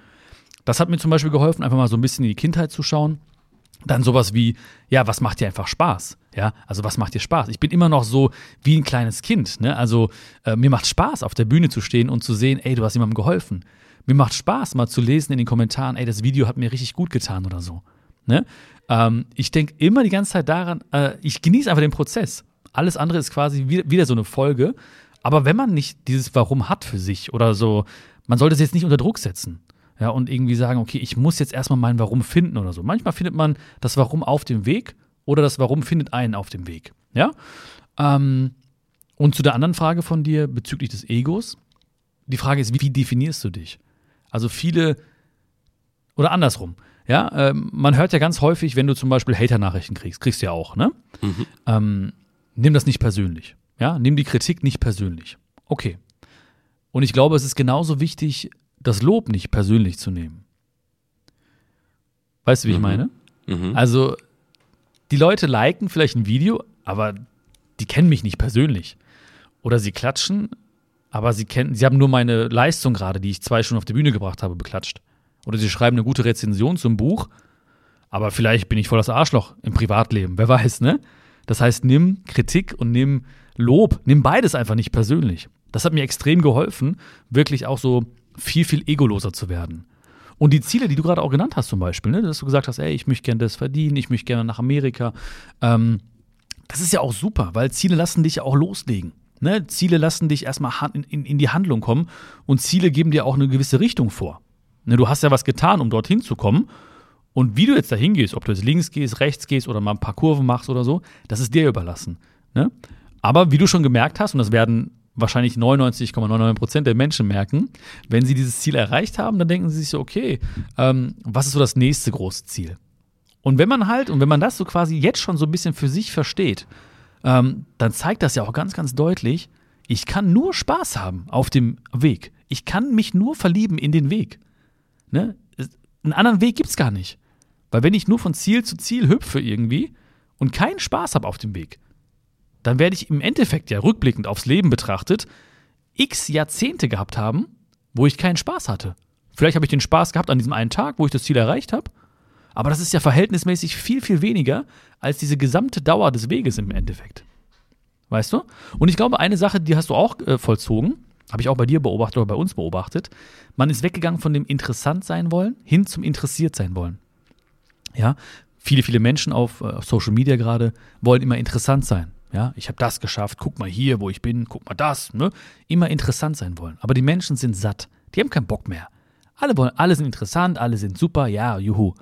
Das hat mir zum Beispiel geholfen, einfach mal so ein bisschen in die Kindheit zu schauen. Dann sowas wie, ja, was macht dir einfach Spaß? Ja, also was macht dir Spaß? Ich bin immer noch so wie ein kleines Kind. Ne? Also äh, mir macht Spaß, auf der Bühne zu stehen und zu sehen, ey, du hast jemandem geholfen. Mir macht Spaß, mal zu lesen in den Kommentaren, ey, das Video hat mir richtig gut getan oder so. Ne? Ähm, ich denke immer die ganze Zeit daran, äh, ich genieße einfach den Prozess. Alles andere ist quasi wieder, wieder so eine Folge. Aber wenn man nicht dieses Warum hat für sich oder so, man sollte es jetzt nicht unter Druck setzen. Ja, und irgendwie sagen, okay, ich muss jetzt erstmal mein Warum finden oder so. Manchmal findet man das Warum auf dem Weg oder das Warum findet einen auf dem Weg. Ja. Ähm, und zu der anderen Frage von dir bezüglich des Egos. Die Frage ist, wie definierst du dich? Also viele, oder andersrum, ja, ähm, man hört ja ganz häufig, wenn du zum Beispiel Hater-Nachrichten kriegst, kriegst du ja auch, ne? Mhm. Ähm, nimm das nicht persönlich. Ja, nimm die Kritik nicht persönlich. Okay. Und ich glaube, es ist genauso wichtig, das Lob nicht persönlich zu nehmen. Weißt du, wie mhm. ich meine? Mhm. Also, die Leute liken vielleicht ein Video, aber die kennen mich nicht persönlich. Oder sie klatschen, aber sie kennen, sie haben nur meine Leistung gerade, die ich zwei Stunden auf die Bühne gebracht habe, beklatscht. Oder sie schreiben eine gute Rezension zum Buch, aber vielleicht bin ich voll das Arschloch im Privatleben, wer weiß, ne? Das heißt, nimm Kritik und nimm Lob, nimm beides einfach nicht persönlich. Das hat mir extrem geholfen, wirklich auch so viel, viel egoloser zu werden. Und die Ziele, die du gerade auch genannt hast, zum Beispiel, ne, dass du gesagt hast, ey, ich möchte gerne das verdienen, ich möchte gerne nach Amerika, ähm, das ist ja auch super, weil Ziele lassen dich ja auch loslegen. Ne? Ziele lassen dich erstmal in, in, in, die Handlung kommen und Ziele geben dir auch eine gewisse Richtung vor. Ne, du hast ja was getan, um dorthin zu kommen. Und wie du jetzt dahin gehst, ob du jetzt links gehst, rechts gehst oder mal ein paar Kurven machst oder so, das ist dir überlassen. Ne? Aber wie du schon gemerkt hast, und das werden wahrscheinlich 99,99 Prozent der Menschen merken, wenn sie dieses Ziel erreicht haben, dann denken sie sich so, okay, ähm, was ist so das nächste große Ziel? Und wenn man halt, und wenn man das so quasi jetzt schon so ein bisschen für sich versteht, ähm, dann zeigt das ja auch ganz, ganz deutlich, ich kann nur Spaß haben auf dem Weg. Ich kann mich nur verlieben in den Weg. Ne? Einen anderen Weg gibt es gar nicht. Weil wenn ich nur von Ziel zu Ziel hüpfe irgendwie und keinen Spaß habe auf dem Weg, dann werde ich im Endeffekt ja rückblickend aufs Leben betrachtet x Jahrzehnte gehabt haben, wo ich keinen Spaß hatte. Vielleicht habe ich den Spaß gehabt an diesem einen Tag, wo ich das Ziel erreicht habe, aber das ist ja verhältnismäßig viel, viel weniger als diese gesamte Dauer des Weges im Endeffekt. Weißt du? Und ich glaube, eine Sache, die hast du auch äh, vollzogen, habe ich auch bei dir beobachtet oder bei uns beobachtet. Man ist weggegangen von dem interessant sein wollen hin zum interessiert sein wollen. Ja, viele, viele Menschen auf, äh, auf Social Media gerade wollen immer interessant sein Ja, ich habe das geschafft, guck mal hier, wo ich bin, guck mal das, ne? Immer interessant sein wollen. Aber die Menschen sind satt. Die haben keinen Bock mehr. Alle wollen, alle sind interessant, alle sind super, ja, juhu.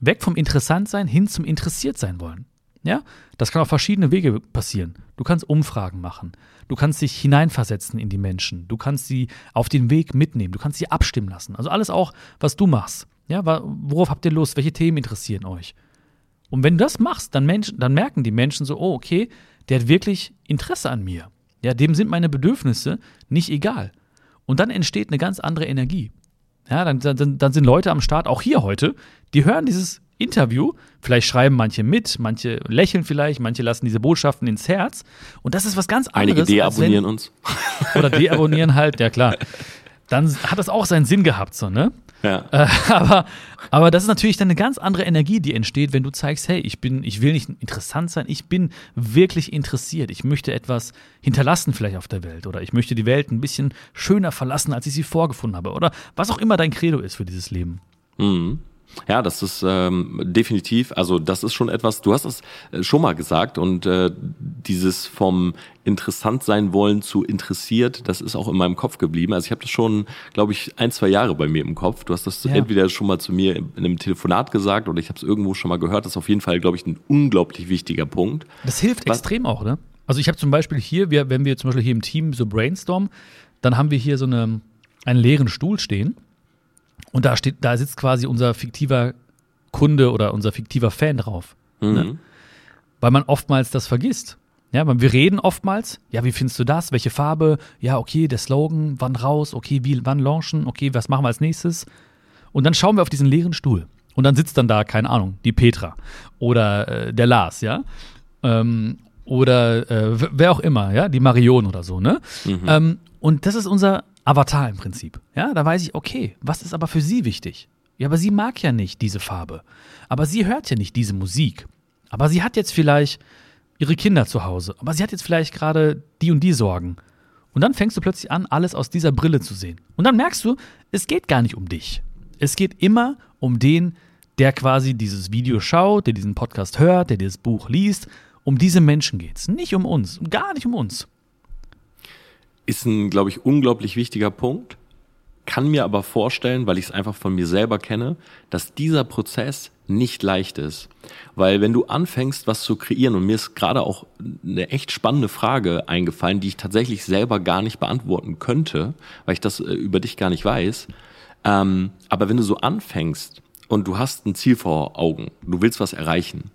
Weg vom Interessantsein hin zum Interessiertsein wollen. Ja, das kann auf verschiedene Wege passieren. Du kannst Umfragen machen. Du kannst dich hineinversetzen in die Menschen. Du kannst sie auf den Weg mitnehmen. Du kannst sie abstimmen lassen. Also alles auch, was du machst. Ja, worauf habt ihr Lust? Welche Themen interessieren euch? Und wenn du das machst, dann, Menschen, dann merken die Menschen so, oh, okay, der hat wirklich Interesse an mir. Ja, dem sind meine Bedürfnisse nicht egal. Und dann entsteht eine ganz andere Energie. Ja, dann, dann, dann sind Leute am Start, auch hier heute, die hören dieses Interview. Vielleicht schreiben manche mit, manche lächeln vielleicht, manche lassen diese Botschaften ins Herz. Und das ist was ganz anderes. Einige deabonnieren uns. Oder deabonnieren halt, ja klar. Dann hat das auch seinen Sinn gehabt, so, ne? Ja. Äh, aber, aber das ist natürlich dann eine ganz andere Energie, die entsteht, wenn du zeigst, hey, ich bin, ich will nicht interessant sein, ich bin wirklich interessiert. Ich möchte etwas hinterlassen vielleicht auf der Welt oder ich möchte die Welt ein bisschen schöner verlassen, als ich sie vorgefunden habe oder was auch immer dein Credo ist für dieses Leben. Mhm. Ja, das ist ähm, definitiv, also das ist schon etwas, du hast es äh, schon mal gesagt und äh, dieses vom interessant sein wollen zu interessiert, das ist auch in meinem Kopf geblieben. Also ich habe das schon, glaube ich, ein, zwei Jahre bei mir im Kopf. Du hast das ja. entweder schon mal zu mir in einem Telefonat gesagt oder ich habe es irgendwo schon mal gehört. Das ist auf jeden Fall, glaube ich, ein unglaublich wichtiger Punkt. Das hilft Was, extrem auch, ne? Also ich habe zum Beispiel hier, wir, wenn wir zum Beispiel hier im Team so brainstormen, dann haben wir hier so eine, einen leeren Stuhl stehen und da steht, da sitzt quasi unser fiktiver Kunde oder unser fiktiver Fan drauf. Ne? Mhm. Ne? Weil man oftmals das vergisst. Ja, wir reden oftmals, ja, wie findest du das? Welche Farbe? Ja, okay, der Slogan, wann raus? Okay, wie, wann launchen? Okay, was machen wir als nächstes? Und dann schauen wir auf diesen leeren Stuhl. Und dann sitzt dann da, keine Ahnung, die Petra oder äh, der Lars, ja? Ähm, oder äh, wer auch immer, ja, die Marion oder so, ne? Mhm. Ähm, und das ist unser Avatar im Prinzip. Ja, da weiß ich, okay, was ist aber für sie wichtig? Ja, aber sie mag ja nicht diese Farbe. Aber sie hört ja nicht diese Musik. Aber sie hat jetzt vielleicht ihre Kinder zu Hause. Aber sie hat jetzt vielleicht gerade die und die Sorgen. Und dann fängst du plötzlich an, alles aus dieser Brille zu sehen. Und dann merkst du, es geht gar nicht um dich. Es geht immer um den, der quasi dieses Video schaut, der diesen Podcast hört, der dieses Buch liest. Um diese Menschen geht es. Nicht um uns. Gar nicht um uns ist ein, glaube ich, unglaublich wichtiger Punkt. Kann mir aber vorstellen, weil ich es einfach von mir selber kenne, dass dieser Prozess nicht leicht ist. Weil wenn du anfängst, was zu kreieren, und mir ist gerade auch eine echt spannende Frage eingefallen, die ich tatsächlich selber gar nicht beantworten könnte, weil ich das äh, über dich gar nicht weiß. Ähm, aber wenn du so anfängst und du hast ein Ziel vor Augen, du willst was erreichen,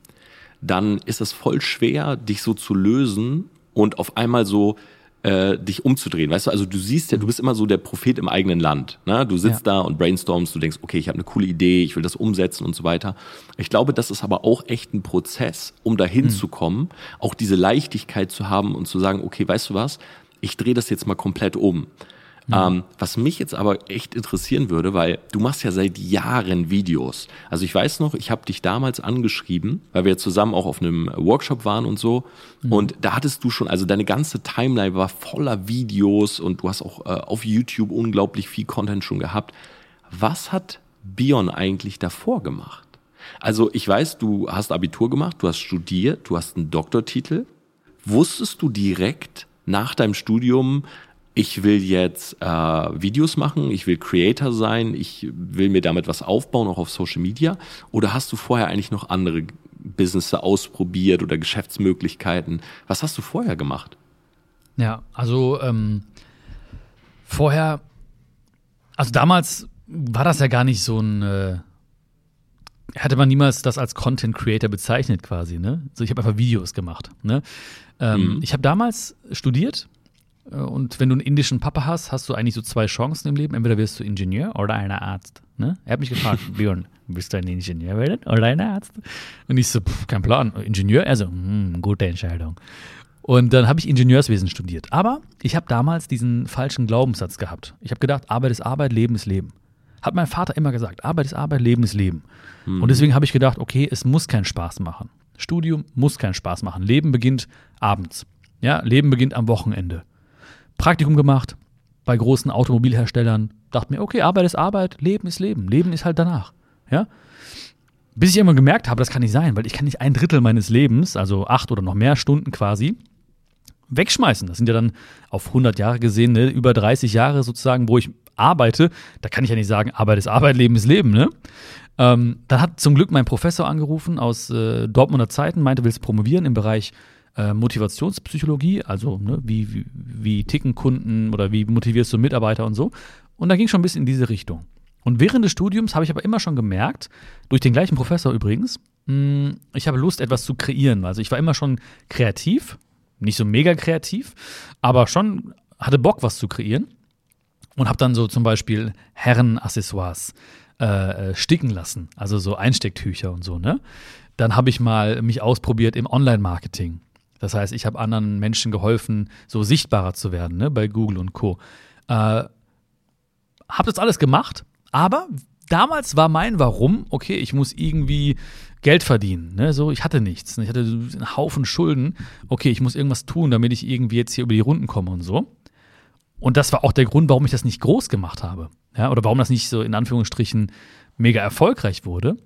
dann ist es voll schwer, dich so zu lösen und auf einmal so äh, dich umzudrehen. Weißt du, also du siehst ja, du bist immer so der Prophet im eigenen Land. Ne? Du sitzt ja. da und brainstormst, du denkst, okay, ich habe eine coole Idee, ich will das umsetzen und so weiter. Ich glaube, das ist aber auch echt ein Prozess, um dahin mhm. zu kommen, auch diese Leichtigkeit zu haben und zu sagen, okay, weißt du was, ich drehe das jetzt mal komplett um. Mhm. Ähm, was mich jetzt aber echt interessieren würde, weil du machst ja seit Jahren Videos. Also ich weiß noch, ich habe dich damals angeschrieben, weil wir zusammen auch auf einem Workshop waren und so. Mhm. Und da hattest du schon, also deine ganze Timeline war voller Videos und du hast auch äh, auf YouTube unglaublich viel Content schon gehabt. Was hat Bion eigentlich davor gemacht? Also ich weiß, du hast Abitur gemacht, du hast studiert, du hast einen Doktortitel. Wusstest du direkt nach deinem Studium, ich will jetzt äh, Videos machen, ich will Creator sein, ich will mir damit was aufbauen, auch auf Social Media? Oder hast du vorher eigentlich noch andere Business ausprobiert oder Geschäftsmöglichkeiten? Was hast du vorher gemacht? Ja, also ähm, vorher, also damals war das ja gar nicht so ein, äh, hatte man niemals das als Content Creator bezeichnet quasi, ne? So, ich habe einfach Videos gemacht, ne? Ähm, mhm. Ich habe damals studiert und wenn du einen indischen Papa hast, hast du eigentlich so zwei Chancen im Leben. Entweder wirst du Ingenieur oder ein Arzt. Ne? Er hat mich gefragt, Björn, bist du ein Ingenieur werden oder ein Arzt? Und ich so, pff, kein Plan. Ingenieur? Also, hm, gute Entscheidung. Und dann habe ich Ingenieurswesen studiert. Aber ich habe damals diesen falschen Glaubenssatz gehabt. Ich habe gedacht, Arbeit ist Arbeit, Leben ist Leben. Hat mein Vater immer gesagt, Arbeit ist Arbeit, Leben ist Leben. Mhm. Und deswegen habe ich gedacht, okay, es muss keinen Spaß machen. Studium muss keinen Spaß machen. Leben beginnt abends. Ja, Leben beginnt am Wochenende. Praktikum gemacht bei großen Automobilherstellern. Dachte mir, okay, Arbeit ist Arbeit, Leben ist Leben. Leben ist halt danach. Ja? Bis ich immer gemerkt habe, das kann nicht sein, weil ich kann nicht ein Drittel meines Lebens, also acht oder noch mehr Stunden quasi, wegschmeißen. Das sind ja dann auf 100 Jahre gesehen, ne, über 30 Jahre sozusagen, wo ich arbeite. Da kann ich ja nicht sagen, Arbeit ist Arbeit, Leben ist Leben, ne? Ähm, dann hat zum Glück mein Professor angerufen aus äh, Dortmunder Zeiten, meinte, willst du promovieren im Bereich äh, Motivationspsychologie, also ne, wie, wie, wie ticken Kunden oder wie motivierst du Mitarbeiter und so. Und da ging schon ein bisschen in diese Richtung. Und während des Studiums habe ich aber immer schon gemerkt, durch den gleichen Professor übrigens, mh, hm, ich habe Lust, etwas zu kreieren. Also ich war immer schon kreativ, nicht so mega kreativ, aber schon hatte Bock, was zu kreieren. Und habe dann so zum Beispiel Herrenaccessoires äh, äh, sticken lassen, also so Einstecktücher und so, ne? Dann habe ich mal mich ausprobiert im Online-Marketing. Das heißt, ich habe anderen Menschen geholfen, so sichtbarer zu werden, ne, bei Google und Co. Äh, habe das alles gemacht, aber damals war mein Warum, okay, ich muss irgendwie Geld verdienen. Ne? So, ich hatte nichts. Ich hatte einen Haufen Schulden. Okay, ich muss irgendwas tun, damit ich irgendwie jetzt hier über die Runden komme und so. Und das war auch der Grund, warum ich das nicht groß gemacht habe. Ja, oder warum das nicht so in Anführungsstrichen mega erfolgreich wurde.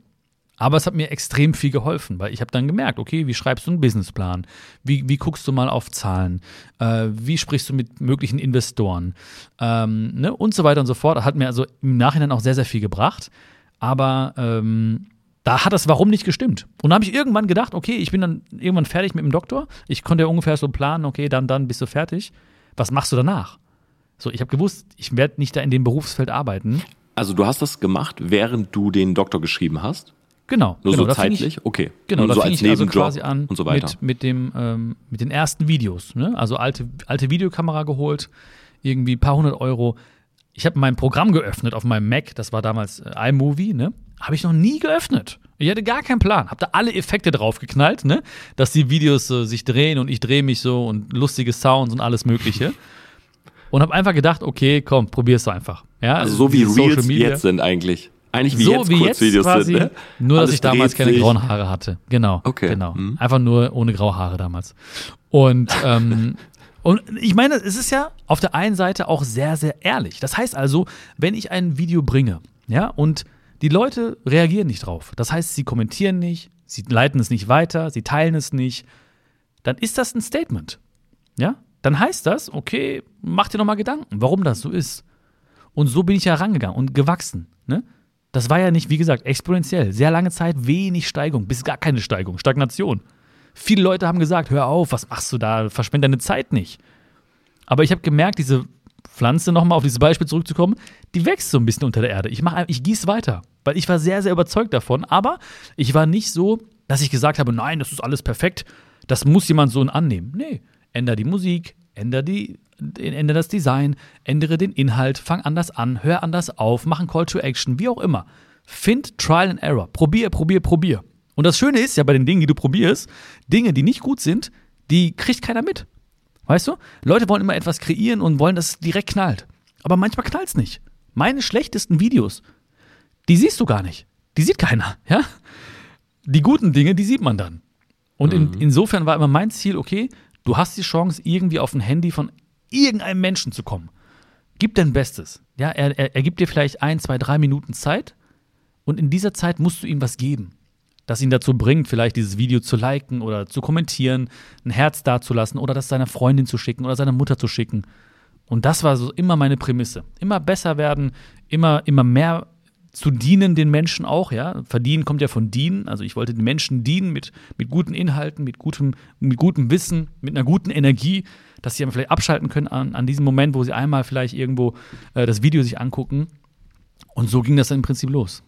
Aber es hat mir extrem viel geholfen, weil ich habe dann gemerkt, okay, wie schreibst du einen Businessplan? Wie, wie guckst du mal auf Zahlen? Äh, wie sprichst du mit möglichen Investoren? Ähm, ne? Und so weiter und so fort. Hat mir also im Nachhinein auch sehr, sehr viel gebracht. Aber ähm, da hat das Warum nicht gestimmt. Und da habe ich irgendwann gedacht, okay, ich bin dann irgendwann fertig mit dem Doktor. Ich konnte ja ungefähr so planen, okay, dann, dann bist du fertig. Was machst du danach? So, ich habe gewusst, ich werde nicht da in dem Berufsfeld arbeiten. Also du hast das gemacht, während du den Doktor geschrieben hast? Genau. Nur genau, so zeitlich? Ich, okay. Genau, und da so fing als ich also quasi an und so weiter. Mit, mit, dem, ähm, mit den ersten Videos. Ne? Also alte, alte Videokamera geholt, irgendwie ein paar hundert Euro. Ich habe mein Programm geöffnet auf meinem Mac, das war damals äh, iMovie, ne? Habe ich noch nie geöffnet. Ich hatte gar keinen Plan. Habe da alle Effekte draufgeknallt, ne? Dass die Videos äh, sich drehen und ich drehe mich so und lustige Sounds und alles Mögliche. und habe einfach gedacht, okay, komm, probier's einfach. Ja, also so wie Reels jetzt sind eigentlich. Eigentlich wie so jetzt wie Kurzvideos jetzt quasi, sind, ne? nur dass Alles ich damals keine grauen Haare hatte. Genau. Okay. Genau. Mhm. Einfach nur ohne graue Haare damals. Und ähm, und ich meine, es ist ja auf der einen Seite auch sehr, sehr ehrlich. Das heißt also, wenn ich ein Video bringe, ja, und die Leute reagieren nicht drauf. Das heißt, sie kommentieren nicht, sie leiten es nicht weiter, sie teilen es nicht, dann ist das ein Statement. Ja? Dann heißt das, okay, mach dir nochmal Gedanken, warum das so ist. Und so bin ich ja rangegangen und gewachsen. Ne? Das war ja nicht, wie gesagt, exponentiell. Sehr lange Zeit wenig Steigung, bis gar keine Steigung, Stagnation. Viele Leute haben gesagt, hör auf, was machst du da, verschwende deine Zeit nicht. Aber ich habe gemerkt, diese Pflanze, nochmal auf dieses Beispiel zurückzukommen, die wächst so ein bisschen unter der Erde. Ich, mach, ich gieße weiter, weil ich war sehr, sehr überzeugt davon. Aber ich war nicht so, dass ich gesagt habe, nein, das ist alles perfekt, das muss jemand so annehmen. Nee, änder die Musik, änder, die, änder das Design, ändere den Inhalt, fang anders an, hör anders auf, mach einen Call to Action, wie auch immer. Find Trial and Error. Probier, probier, probier. Und das Schöne ist ja bei den Dingen, die du probierst, Dinge, die nicht gut sind, die kriegt keiner mit. Weißt du? Leute wollen immer etwas kreieren und wollen, dass es direkt knallt. Aber manchmal knallt es nicht. Meine schlechtesten Videos, die siehst du gar nicht. Die sieht keiner, ja? Die guten Dinge, die sieht man dann. Und in, insofern war immer mein Ziel, okay, du hast die Chance, irgendwie auf ein Handy von irgendeinem Menschen zu kommen. Gib dein Bestes. Ja, er, er, er gibt dir vielleicht ein, zwei, drei Minuten Zeit und in dieser Zeit musst du ihm was geben. Das ihn dazu bringt, vielleicht dieses Video zu liken oder zu kommentieren, ein Herz dazulassen oder das seiner Freundin zu schicken oder seiner Mutter zu schicken. Und das war so immer meine Prämisse. Immer besser werden, immer, immer mehr zu dienen den Menschen auch, ja. Verdienen kommt ja von dienen. Also ich wollte den Menschen dienen mit, mit guten Inhalten, mit gutem, mit gutem Wissen, mit einer guten Energie, dass sie dann vielleicht abschalten können an, an diesem Moment, wo sie einmal vielleicht irgendwo äh, das Video sich angucken. Und so ging das dann im Prinzip los.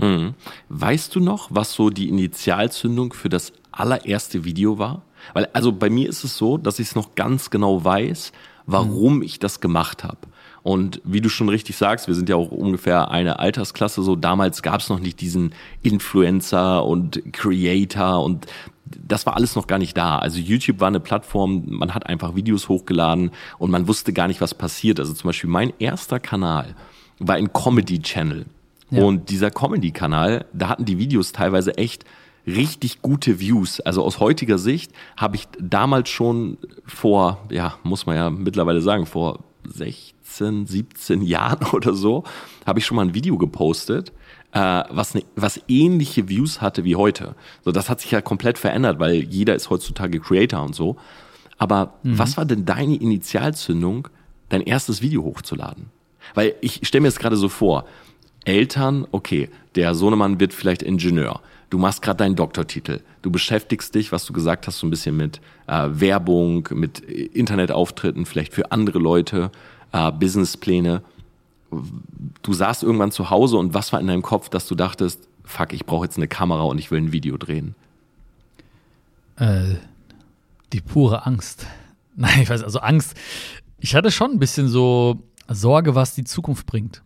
Mhm. Weißt du noch, was so die Initialzündung für das allererste Video war? Weil, also bei mir ist es so, dass ich es noch ganz genau weiß, warum ich das gemacht habe. Und wie du schon richtig sagst, wir sind ja auch ungefähr eine Altersklasse so. Damals gab es noch nicht diesen Influencer und Creator und das war alles noch gar nicht da. Also YouTube war eine Plattform, man hat einfach Videos hochgeladen und man wusste gar nicht, was passiert. Also zum Beispiel mein erster Kanal war ein Comedy Channel. Ja. Und dieser Comedy-Kanal, da hatten die Videos teilweise echt richtig gute Views. Also aus heutiger Sicht habe ich damals schon vor, ja, muss man ja mittlerweile sagen, vor 16, 17 Jahren oder so, habe ich schon mal ein Video gepostet, äh, was, ne, was ähnliche Views hatte wie heute. So, das hat sich ja komplett verändert, weil jeder ist heutzutage Creator und so. Aber mhm. was war denn deine Initialzündung, dein erstes Video hochzuladen? Weil ich stelle mir jetzt gerade so vor, Eltern, okay, der Sohnemann wird vielleicht Ingenieur. Du machst gerade deinen Doktortitel. Du beschäftigst dich, was du gesagt hast, so ein bisschen mit äh, Werbung, mit Internetauftritten, vielleicht für andere Leute, äh, Businesspläne. Du saßt irgendwann zu Hause und was war in deinem Kopf, dass du dachtest, fuck, ich brauche jetzt eine Kamera und ich will ein Video drehen? Äh, die pure Angst. Nein, ich weiß, also Angst. Ich hatte schon ein bisschen so Sorge, was die Zukunft bringt.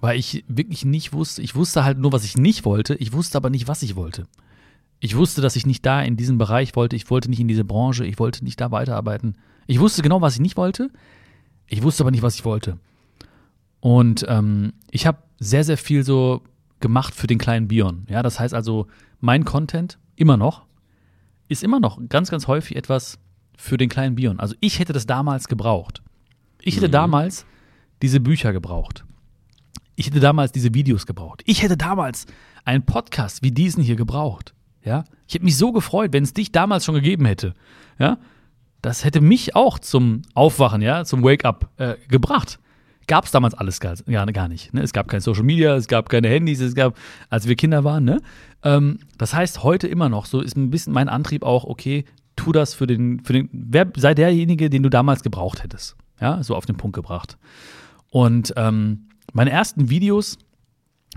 Weil ich wirklich nicht wusste, ich wusste halt nur, was ich nicht wollte, ich wusste aber nicht, was ich wollte. Ich wusste, dass ich nicht da in diesem Bereich wollte, ich wollte nicht in diese Branche, ich wollte nicht da weiterarbeiten. Ich wusste genau, was ich nicht wollte, ich wusste aber nicht, was ich wollte. Und ähm, ich habe sehr, sehr viel so gemacht für den kleinen Bion. Ja, das heißt also, mein Content immer noch ist immer noch ganz, ganz häufig etwas für den kleinen Bion. Also ich hätte das damals gebraucht. Ich hätte mhm. damals diese Bücher gebraucht. Ich hätte damals diese Videos gebraucht. Ich hätte damals einen Podcast wie diesen hier gebraucht. Ja, ich hätte mich so gefreut, wenn es dich damals schon gegeben hätte. Ja, das hätte mich auch zum Aufwachen, ja, zum Wake-up äh, gebracht. Gab es damals alles gar, gar, nicht. Ne? Es gab kein Social Media, es gab keine Handys, es gab, als wir Kinder waren. Ne? Ähm, das heißt, heute immer noch, so ist ein bisschen mein Antrieb auch, okay, tu das für den, für den, wer, sei derjenige, den du damals gebraucht hättest. Ja, so auf den Punkt gebracht. Und ähm, meine ersten Videos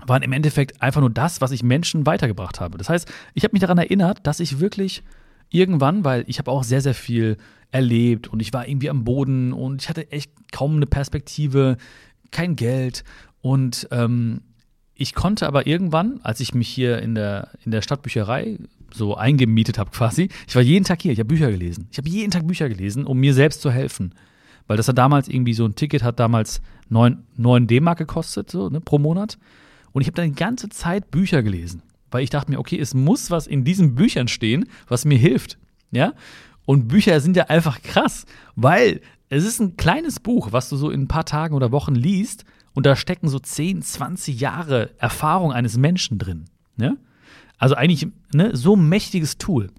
waren im Endeffekt einfach nur das, was ich Menschen weitergebracht habe. Das heißt, ich habe mich daran erinnert, dass ich wirklich irgendwann, weil ich habe auch sehr, sehr viel erlebt und ich war irgendwie am Boden und ich hatte echt kaum eine Perspektive, kein Geld und ähm, ich konnte aber irgendwann, als ich mich hier in der, in der Stadtbücherei so eingemietet habe quasi, ich war jeden Tag hier, ich habe Bücher gelesen. Ich habe jeden Tag Bücher gelesen, um mir selbst zu helfen. Weil das hat damals irgendwie so ein Ticket hat damals 9, 9 D-Mark gekostet, so, ne, pro Monat. Und ich habe dann die ganze Zeit Bücher gelesen. Weil ich dachte mir, okay, es muss was in diesen Büchern stehen, was mir hilft. Ja? Und Bücher sind ja einfach krass, weil es ist ein kleines Buch, was du so in ein paar Tagen oder Wochen liest und da stecken so 10, 20 Jahre Erfahrung eines Menschen drin. Ne? Also eigentlich ne, so ein mächtiges Tool.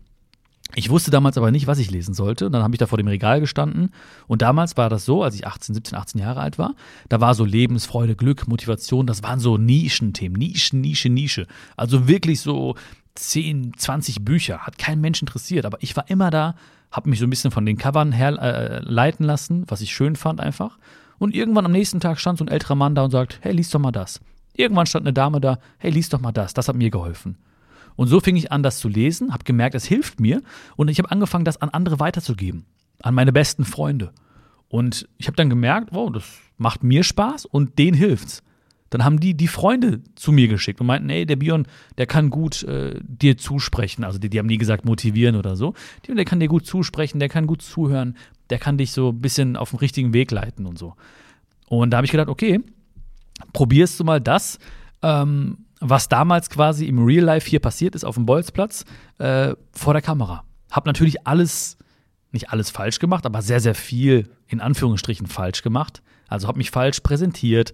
Ich wusste damals aber nicht, was ich lesen sollte. Und dann habe ich da vor dem Regal gestanden. Und damals war das so, als ich 18, 17, 18 Jahre alt war, da war so Lebensfreude, Glück, Motivation, das waren so Nischenthemen. Nische, Nische, Nische. Also wirklich so 10, 20 Bücher. Hat kein Mensch interessiert. Aber ich war immer da, habe mich so ein bisschen von den Covern her äh, leiten lassen, was ich schön fand einfach. Und irgendwann am nächsten Tag stand so ein älterer Mann da und sagt, hey, lies doch mal das. Irgendwann stand eine Dame da, hey, lies doch mal das. Das hat mir geholfen. Und so fing ich an, das zu lesen, habe gemerkt, es hilft mir und ich habe angefangen, das an andere weiterzugeben, an meine besten Freunde. Und ich habe dann gemerkt, wow, das macht mir Spaß und denen hilft's. Dann haben die die Freunde zu mir geschickt und meinten, ey, der Bion, der kann gut äh, dir zusprechen. Also die, die, haben nie gesagt motivieren oder so. Die, der kann dir gut zusprechen, der kann gut zuhören, der kann dich so ein bisschen auf den richtigen Weg leiten und so. Und da habe ich gedacht, okay, probierst du mal das, ähm, was damals quasi im Real Life hier passiert ist auf dem Bolzplatz äh, vor der Kamera. Hab natürlich alles, nicht alles falsch gemacht, aber sehr, sehr viel in Anführungsstrichen falsch gemacht. Also habe mich falsch präsentiert,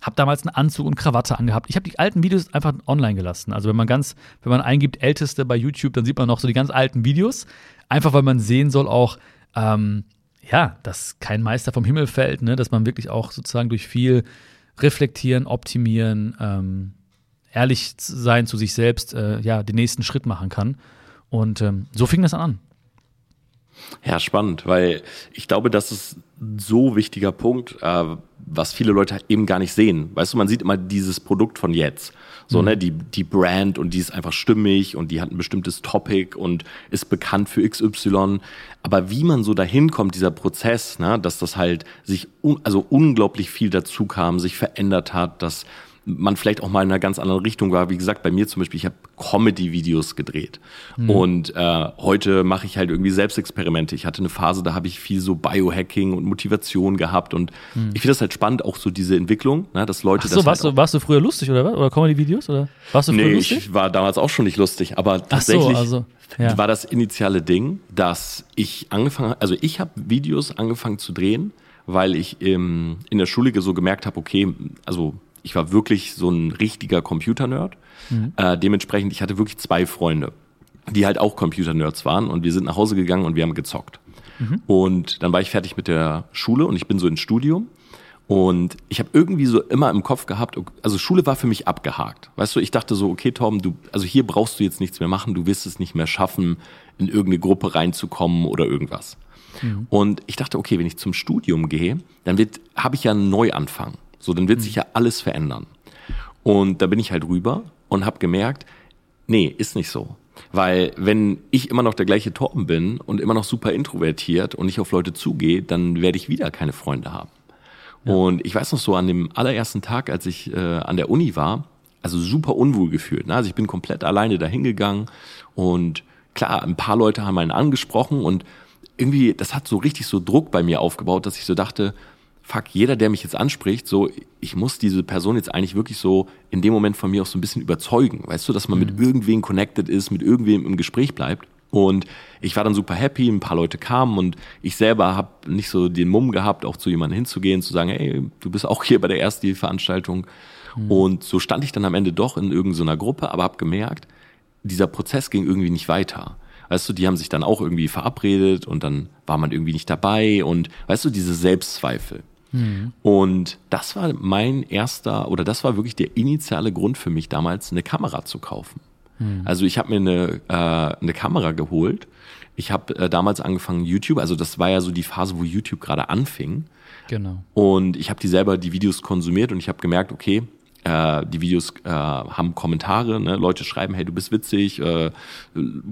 habe damals einen Anzug und Krawatte angehabt. Ich habe die alten Videos einfach online gelassen. Also wenn man ganz, wenn man eingibt Älteste bei YouTube, dann sieht man noch so die ganz alten Videos. Einfach weil man sehen soll auch, ähm, ja, dass kein Meister vom Himmel fällt, ne? dass man wirklich auch sozusagen durch viel reflektieren, optimieren, ähm, ehrlich sein zu sich selbst, äh, ja, den nächsten Schritt machen kann. Und ähm, so fing das an. Ja, spannend, weil ich glaube, das ist so wichtiger Punkt, äh, was viele Leute eben gar nicht sehen. Weißt du, man sieht immer dieses Produkt von jetzt. So, mhm. ne, die, die Brand und die ist einfach stimmig und die hat ein bestimmtes Topic und ist bekannt für XY. Aber wie man so dahin kommt, dieser Prozess, ne, dass das halt sich, un also unglaublich viel dazu kam, sich verändert hat, dass man vielleicht auch mal in einer ganz anderen Richtung war. Wie gesagt, bei mir zum Beispiel, ich habe Comedy-Videos gedreht. Mhm. Und äh, heute mache ich halt irgendwie Selbstexperimente. Ich hatte eine Phase, da habe ich viel so Biohacking und Motivation gehabt. Und mhm. ich finde das halt spannend, auch so diese Entwicklung, ne, dass Leute Ach so, das. Warst, halt du, warst du früher lustig oder was? Oder Comedy-Videos? Oder warst du früher nee, lustig? ich war damals auch schon nicht lustig, aber tatsächlich. So, also, ja. war das initiale Ding, dass ich angefangen, also ich habe Videos angefangen zu drehen, weil ich im, in der Schule so gemerkt habe, okay, also ich war wirklich so ein richtiger Computer-Nerd. Mhm. Äh, dementsprechend, ich hatte wirklich zwei Freunde, die halt auch Computer-Nerds waren und wir sind nach Hause gegangen und wir haben gezockt. Mhm. Und dann war ich fertig mit der Schule und ich bin so ins Studium. Und ich habe irgendwie so immer im Kopf gehabt, also Schule war für mich abgehakt. Weißt du, ich dachte so, okay, Tom, du, also hier brauchst du jetzt nichts mehr machen, du wirst es nicht mehr schaffen, in irgendeine Gruppe reinzukommen oder irgendwas. Mhm. Und ich dachte, okay, wenn ich zum Studium gehe, dann wird, habe ich ja einen Neuanfang. So, dann wird mhm. sich ja alles verändern. Und da bin ich halt rüber und habe gemerkt, nee, ist nicht so. Weil wenn ich immer noch der gleiche Torben bin und immer noch super introvertiert und nicht auf Leute zugehe, dann werde ich wieder keine Freunde haben. Ja. Und ich weiß noch so, an dem allerersten Tag, als ich äh, an der Uni war, also super unwohl gefühlt. Ne? Also ich bin komplett alleine dahin gegangen und klar, ein paar Leute haben einen angesprochen und irgendwie, das hat so richtig so Druck bei mir aufgebaut, dass ich so dachte, fuck, jeder, der mich jetzt anspricht, so, ich muss diese Person jetzt eigentlich wirklich so in dem Moment von mir auch so ein bisschen überzeugen. Weißt du, dass man mhm. mit irgendwem connected ist, mit irgendwem im Gespräch bleibt. Und ich war dann super happy, ein paar Leute kamen und ich selber habe nicht so den Mumm gehabt, auch zu jemandem hinzugehen, zu sagen, hey, du bist auch hier bei der ersten Veranstaltung. Mhm. Und so stand ich dann am Ende doch in irgendeiner Gruppe, aber habe gemerkt, dieser Prozess ging irgendwie nicht weiter. Weißt du, die haben sich dann auch irgendwie verabredet und dann war man irgendwie nicht dabei und weißt du, diese Selbstzweifel. Mhm. Und das war mein erster oder das war wirklich der initiale Grund für mich damals, eine Kamera zu kaufen. Mhm. Also ich habe mir eine, äh, eine Kamera geholt. Ich habe äh, damals angefangen YouTube, also das war ja so die Phase, wo YouTube gerade anfing. Genau. Und ich habe die selber die Videos konsumiert und ich habe gemerkt, okay, äh, die Videos äh, haben Kommentare, ne? Leute schreiben, hey, du bist witzig, äh,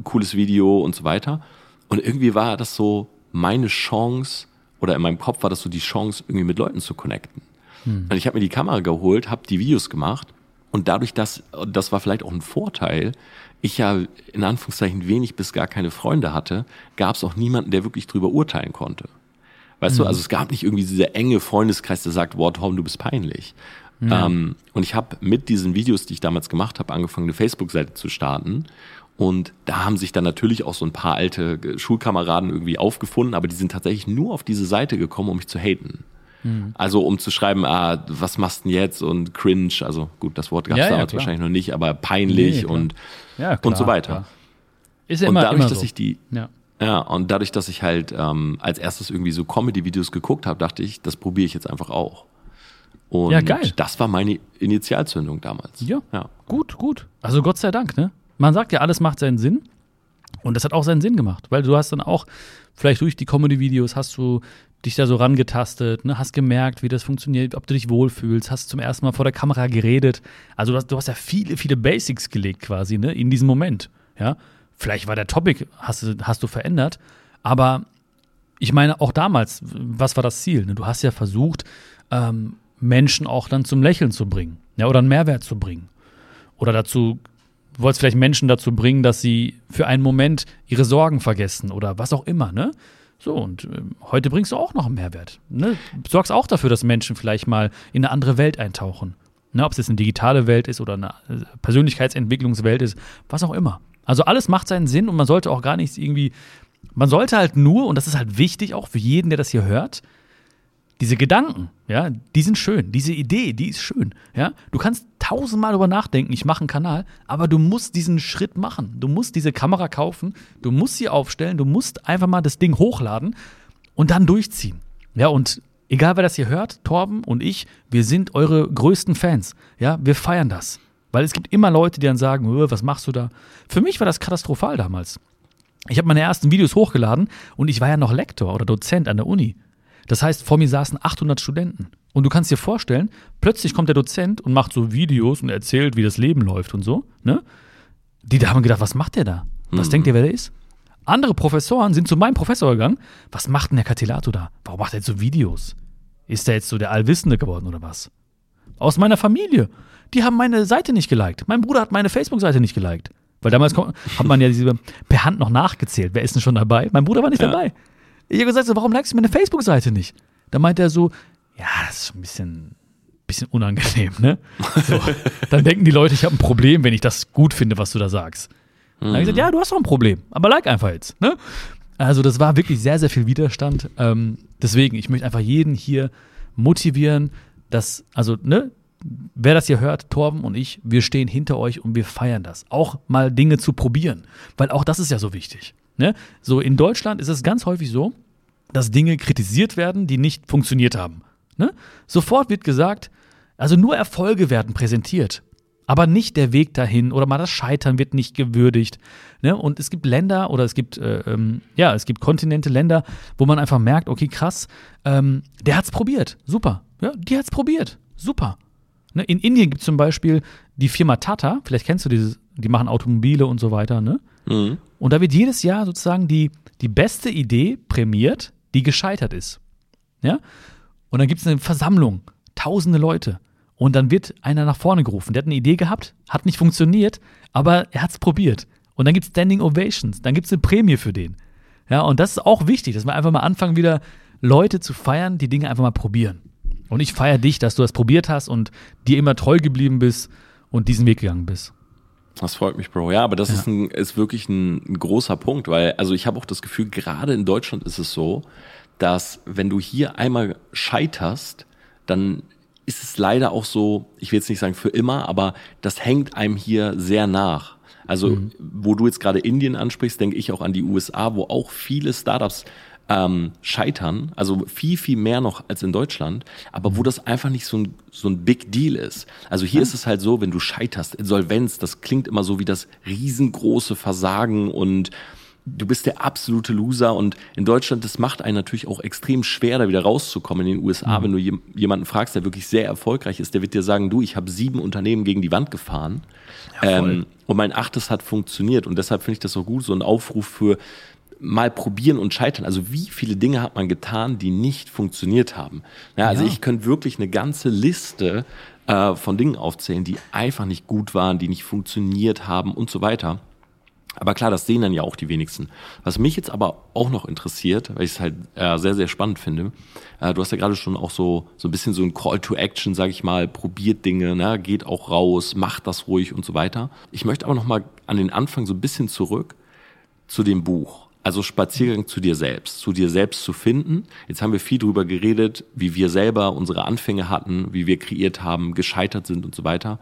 cooles Video und so weiter. Und irgendwie war das so meine Chance, oder in meinem Kopf war das so die Chance, irgendwie mit Leuten zu connecten. Hm. Und ich habe mir die Kamera geholt, habe die Videos gemacht und dadurch, dass, das war vielleicht auch ein Vorteil, ich ja in Anführungszeichen wenig bis gar keine Freunde hatte, gab es auch niemanden, der wirklich drüber urteilen konnte. Weißt mhm. du, also es gab nicht irgendwie dieser enge Freundeskreis, der sagt, wow, Tom, du bist peinlich. Ja. Ähm, und ich habe mit diesen Videos, die ich damals gemacht habe, angefangen, eine Facebook-Seite zu starten. Und da haben sich dann natürlich auch so ein paar alte Schulkameraden irgendwie aufgefunden, aber die sind tatsächlich nur auf diese Seite gekommen, um mich zu haten. Mhm. Also um zu schreiben, ah, was machst du denn jetzt und cringe, also gut, das Wort gab es ja, damals ja, wahrscheinlich noch nicht, aber peinlich nee, und, ja, klar, und so weiter. Klar. Ist ja immer, und dadurch, immer so. dass ich die, ja. ja, und dadurch, dass ich halt ähm, als erstes irgendwie so Comedy-Videos geguckt habe, dachte ich, das probiere ich jetzt einfach auch. Und ja, geil. das war meine Initialzündung damals. Ja, ja, gut, gut. Also Gott sei Dank, ne? Man sagt ja, alles macht seinen Sinn. Und das hat auch seinen Sinn gemacht, weil du hast dann auch, vielleicht durch die Comedy-Videos hast du dich da so rangetastet, ne, hast gemerkt, wie das funktioniert, ob du dich wohlfühlst, hast zum ersten Mal vor der Kamera geredet. Also du hast, du hast ja viele, viele Basics gelegt quasi, ne, in diesem Moment. Ja, vielleicht war der Topic, hast, hast du verändert, aber ich meine, auch damals, was war das Ziel? Ne? Du hast ja versucht, ähm, Menschen auch dann zum Lächeln zu bringen, ja, oder einen Mehrwert zu bringen. Oder dazu Du wolltest vielleicht Menschen dazu bringen, dass sie für einen Moment ihre Sorgen vergessen oder was auch immer, ne? So, und äh, heute bringst du auch noch einen Mehrwert. Ne? Sorgst auch dafür, dass Menschen vielleicht mal in eine andere Welt eintauchen. Ne? Ob es jetzt eine digitale Welt ist oder eine äh, Persönlichkeitsentwicklungswelt ist, was auch immer. Also alles macht seinen Sinn und man sollte auch gar nichts irgendwie. Man sollte halt nur, und das ist halt wichtig auch für jeden, der das hier hört, diese Gedanken, ja, die sind schön. Diese Idee, die ist schön. Ja, du kannst tausendmal darüber nachdenken, ich mache einen Kanal, aber du musst diesen Schritt machen. Du musst diese Kamera kaufen, du musst sie aufstellen, du musst einfach mal das Ding hochladen und dann durchziehen. Ja, und egal wer das hier hört, Torben und ich, wir sind eure größten Fans. Ja, wir feiern das. Weil es gibt immer Leute, die dann sagen, was machst du da? Für mich war das katastrophal damals. Ich habe meine ersten Videos hochgeladen und ich war ja noch Lektor oder Dozent an der Uni. Das heißt, vor mir saßen 800 Studenten. Und du kannst dir vorstellen, plötzlich kommt der Dozent und macht so Videos und erzählt, wie das Leben läuft und so. Ne? Die da haben gedacht, was macht der da? Was mhm. denkt ihr, wer der ist? Andere Professoren sind zu meinem Professor gegangen. Was macht denn der Catilato da? Warum macht er jetzt so Videos? Ist der jetzt so der Allwissende geworden oder was? Aus meiner Familie. Die haben meine Seite nicht geliked. Mein Bruder hat meine Facebook-Seite nicht geliked. Weil damals hat man ja diese per Hand noch nachgezählt. Wer ist denn schon dabei? Mein Bruder war nicht ja. dabei. Ich habe gesagt, so, warum likest du meine Facebook-Seite nicht? Da meint er so, ja, das ist schon ein bisschen, bisschen unangenehm, ne? So, dann denken die Leute, ich habe ein Problem, wenn ich das gut finde, was du da sagst. Dann habe ich gesagt, ja, du hast doch ein Problem, aber like einfach jetzt, ne? Also das war wirklich sehr, sehr viel Widerstand. Ähm, deswegen, ich möchte einfach jeden hier motivieren, dass, also, ne, wer das hier hört, Torben und ich, wir stehen hinter euch und wir feiern das. Auch mal Dinge zu probieren, weil auch das ist ja so wichtig. Ne? So in Deutschland ist es ganz häufig so, dass Dinge kritisiert werden, die nicht funktioniert haben. Ne? Sofort wird gesagt, also nur Erfolge werden präsentiert, aber nicht der Weg dahin oder mal das Scheitern wird nicht gewürdigt. Ne? Und es gibt Länder oder es gibt äh, ähm, ja es gibt Kontinente, Länder, wo man einfach merkt, okay krass, ähm, der hat's probiert, super, ja, die hat's probiert, super. Ne? In Indien gibt es zum Beispiel die Firma Tata, vielleicht kennst du dieses, die machen Automobile und so weiter, ne? Mhm. Und da wird jedes Jahr sozusagen die, die beste Idee prämiert, die gescheitert ist. Ja? Und dann gibt es eine Versammlung, tausende Leute. Und dann wird einer nach vorne gerufen. Der hat eine Idee gehabt, hat nicht funktioniert, aber er hat es probiert. Und dann gibt es Standing Ovations, dann gibt es eine Prämie für den. Ja, und das ist auch wichtig, dass wir einfach mal anfangen, wieder Leute zu feiern, die Dinge einfach mal probieren. Und ich feiere dich, dass du das probiert hast und dir immer treu geblieben bist und diesen Weg gegangen bist. Das freut mich, Bro. Ja, aber das ja. ist, ein, ist wirklich ein, ein großer Punkt, weil, also ich habe auch das Gefühl, gerade in Deutschland ist es so, dass wenn du hier einmal scheiterst, dann ist es leider auch so, ich will jetzt nicht sagen für immer, aber das hängt einem hier sehr nach. Also, mhm. wo du jetzt gerade Indien ansprichst, denke ich auch an die USA, wo auch viele Startups ähm, scheitern, also viel, viel mehr noch als in Deutschland, aber wo das einfach nicht so ein, so ein Big Deal ist. Also hier ja. ist es halt so, wenn du scheiterst, Insolvenz, das klingt immer so wie das riesengroße Versagen und du bist der absolute Loser und in Deutschland, das macht einen natürlich auch extrem schwer, da wieder rauszukommen. In den USA, mhm. wenn du jemanden fragst, der wirklich sehr erfolgreich ist, der wird dir sagen, du, ich habe sieben Unternehmen gegen die Wand gefahren ja, ähm, und mein achtes hat funktioniert und deshalb finde ich das so gut, so ein Aufruf für mal probieren und scheitern. Also wie viele Dinge hat man getan, die nicht funktioniert haben? Ja, also ja. ich könnte wirklich eine ganze Liste äh, von Dingen aufzählen, die einfach nicht gut waren, die nicht funktioniert haben und so weiter. Aber klar, das sehen dann ja auch die wenigsten. Was mich jetzt aber auch noch interessiert, weil ich es halt äh, sehr, sehr spannend finde, äh, du hast ja gerade schon auch so, so ein bisschen so ein Call to Action, sag ich mal, probiert Dinge, ne, geht auch raus, macht das ruhig und so weiter. Ich möchte aber noch mal an den Anfang so ein bisschen zurück zu dem Buch. Also Spaziergang zu dir selbst, zu dir selbst zu finden. Jetzt haben wir viel darüber geredet, wie wir selber unsere Anfänge hatten, wie wir kreiert haben, gescheitert sind und so weiter.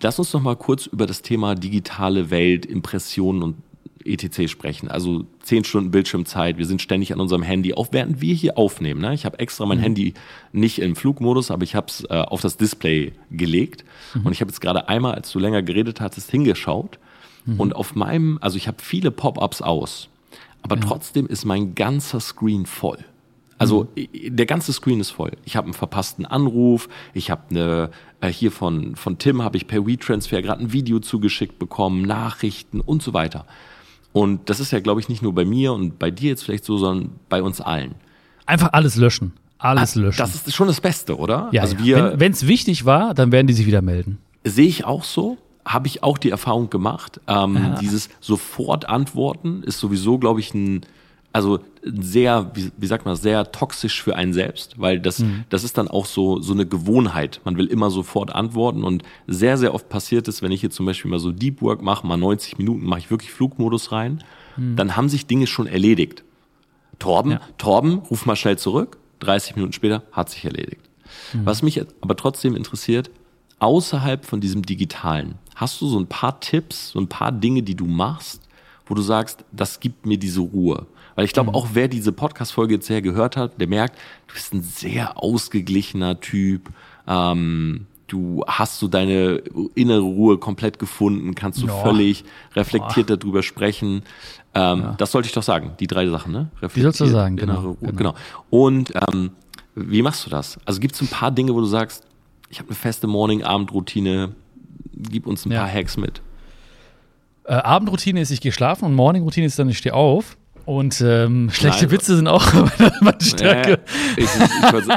Lass uns noch mal kurz über das Thema digitale Welt, Impressionen und etc. sprechen. Also zehn Stunden Bildschirmzeit, wir sind ständig an unserem Handy, auch während wir hier aufnehmen. Ne? Ich habe extra mein mhm. Handy nicht im Flugmodus, aber ich habe es äh, auf das Display gelegt. Mhm. Und ich habe jetzt gerade einmal, als du länger geredet hattest, hingeschaut. Mhm. Und auf meinem, also ich habe viele Pop-ups aus. Aber ja. trotzdem ist mein ganzer Screen voll. Also mhm. der ganze Screen ist voll. Ich habe einen verpassten Anruf, ich habe eine äh, hier von von Tim habe ich per WeTransfer gerade ein Video zugeschickt bekommen, Nachrichten und so weiter. Und das ist ja glaube ich nicht nur bei mir und bei dir jetzt vielleicht so, sondern bei uns allen. Einfach alles löschen. Alles ah, löschen. Das ist schon das Beste, oder? Ja, also wir wenn es wichtig war, dann werden die sich wieder melden. Sehe ich auch so habe ich auch die Erfahrung gemacht. Ähm, ja. Dieses sofort antworten ist sowieso, glaube ich, ein also sehr, wie, wie sagt man, sehr toxisch für einen selbst, weil das, mhm. das ist dann auch so, so eine Gewohnheit. Man will immer sofort antworten und sehr, sehr oft passiert es, wenn ich jetzt zum Beispiel mal so Deep Work mache, mal 90 Minuten mache ich wirklich Flugmodus rein, mhm. dann haben sich Dinge schon erledigt. Torben, ja. Torben, ruf mal schnell zurück. 30 Minuten später hat sich erledigt. Mhm. Was mich aber trotzdem interessiert, außerhalb von diesem Digitalen, Hast du so ein paar Tipps, so ein paar Dinge, die du machst, wo du sagst, das gibt mir diese Ruhe? Weil ich glaube, mhm. auch wer diese Podcast-Folge jetzt sehr gehört hat, der merkt, du bist ein sehr ausgeglichener Typ. Ähm, du hast so deine innere Ruhe komplett gefunden, kannst du ja. völlig reflektiert Boah. darüber sprechen. Ähm, ja. Das sollte ich doch sagen, die drei Sachen, ne? Die sollst du sagen, genau, genau. genau. Und ähm, wie machst du das? Also gibt es ein paar Dinge, wo du sagst, ich habe eine feste Morning-Abend-Routine, gib uns ein ja. paar Hacks mit. Äh, Abendroutine ist, ich gehe schlafen und Morningroutine ist dann, ich stehe auf. Und ähm, schlechte Nein. Witze sind auch meine Stärke. Ja, ich,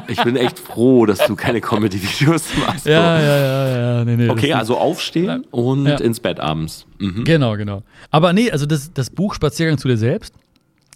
ich, bin echt froh, dass du keine Comedy-Videos machst. Ja, ja, ja, ja. Nee, nee, okay, also aufstehen und ja. ins Bett abends. Mhm. Genau, genau. Aber nee, also das, das Buch Spaziergang zu dir selbst,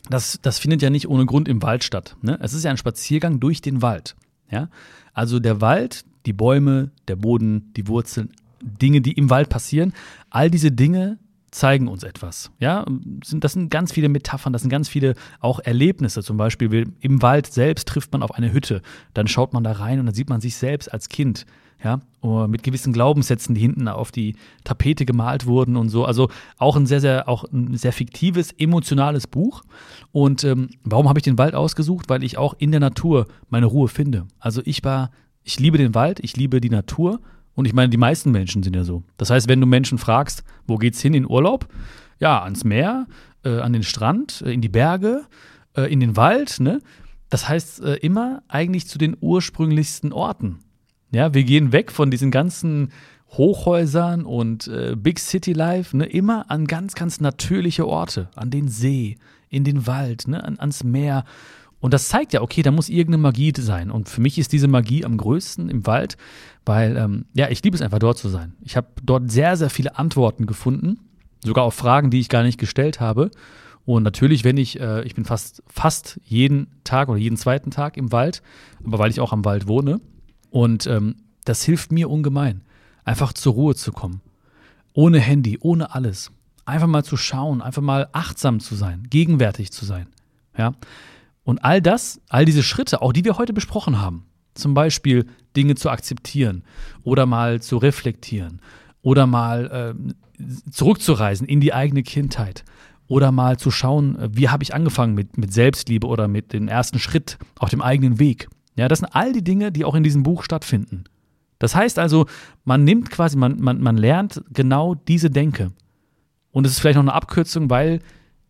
das, das findet ja nicht ohne Grund im Wald statt. Ne? Es ist ja ein Spaziergang durch den Wald. Ja? Also der Wald, die Bäume, der Boden, die Wurzeln, Dinge, die im Wald passieren. All diese Dinge zeigen uns etwas. Ja, das sind ganz viele Metaphern, das sind ganz viele auch Erlebnisse. Zum Beispiel im Wald selbst trifft man auf eine Hütte, dann schaut man da rein und dann sieht man sich selbst als Kind. ja, mit gewissen Glaubenssätzen, die hinten auf die Tapete gemalt wurden und so. Also auch ein sehr, sehr, auch ein sehr fiktives, emotionales Buch. Und ähm, warum habe ich den Wald ausgesucht? Weil ich auch in der Natur meine Ruhe finde. Also ich war, ich liebe den Wald, ich liebe die Natur. Und ich meine, die meisten Menschen sind ja so. Das heißt, wenn du Menschen fragst, wo geht's hin in Urlaub? Ja, ans Meer, äh, an den Strand, äh, in die Berge, äh, in den Wald, ne? Das heißt äh, immer eigentlich zu den ursprünglichsten Orten. Ja, wir gehen weg von diesen ganzen Hochhäusern und äh, Big City Life, ne, immer an ganz, ganz natürliche Orte, an den See, in den Wald, ne, an, ans Meer. Und das zeigt ja, okay, da muss irgendeine Magie sein. Und für mich ist diese Magie am größten im Wald, weil, ähm, ja, ich liebe es einfach dort zu sein. Ich habe dort sehr, sehr viele Antworten gefunden, sogar auf Fragen, die ich gar nicht gestellt habe. Und natürlich, wenn ich, äh, ich bin fast, fast jeden Tag oder jeden zweiten Tag im Wald, aber weil ich auch am Wald wohne, und ähm, das hilft mir ungemein, einfach zur Ruhe zu kommen. Ohne Handy, ohne alles. Einfach mal zu schauen, einfach mal achtsam zu sein, gegenwärtig zu sein. Ja. Und all das, all diese Schritte, auch die wir heute besprochen haben, zum Beispiel Dinge zu akzeptieren oder mal zu reflektieren oder mal äh, zurückzureisen in die eigene Kindheit oder mal zu schauen, wie habe ich angefangen mit, mit Selbstliebe oder mit dem ersten Schritt auf dem eigenen Weg. Ja, das sind all die Dinge, die auch in diesem Buch stattfinden. Das heißt also, man nimmt quasi, man, man, man lernt genau diese Denke. Und es ist vielleicht noch eine Abkürzung, weil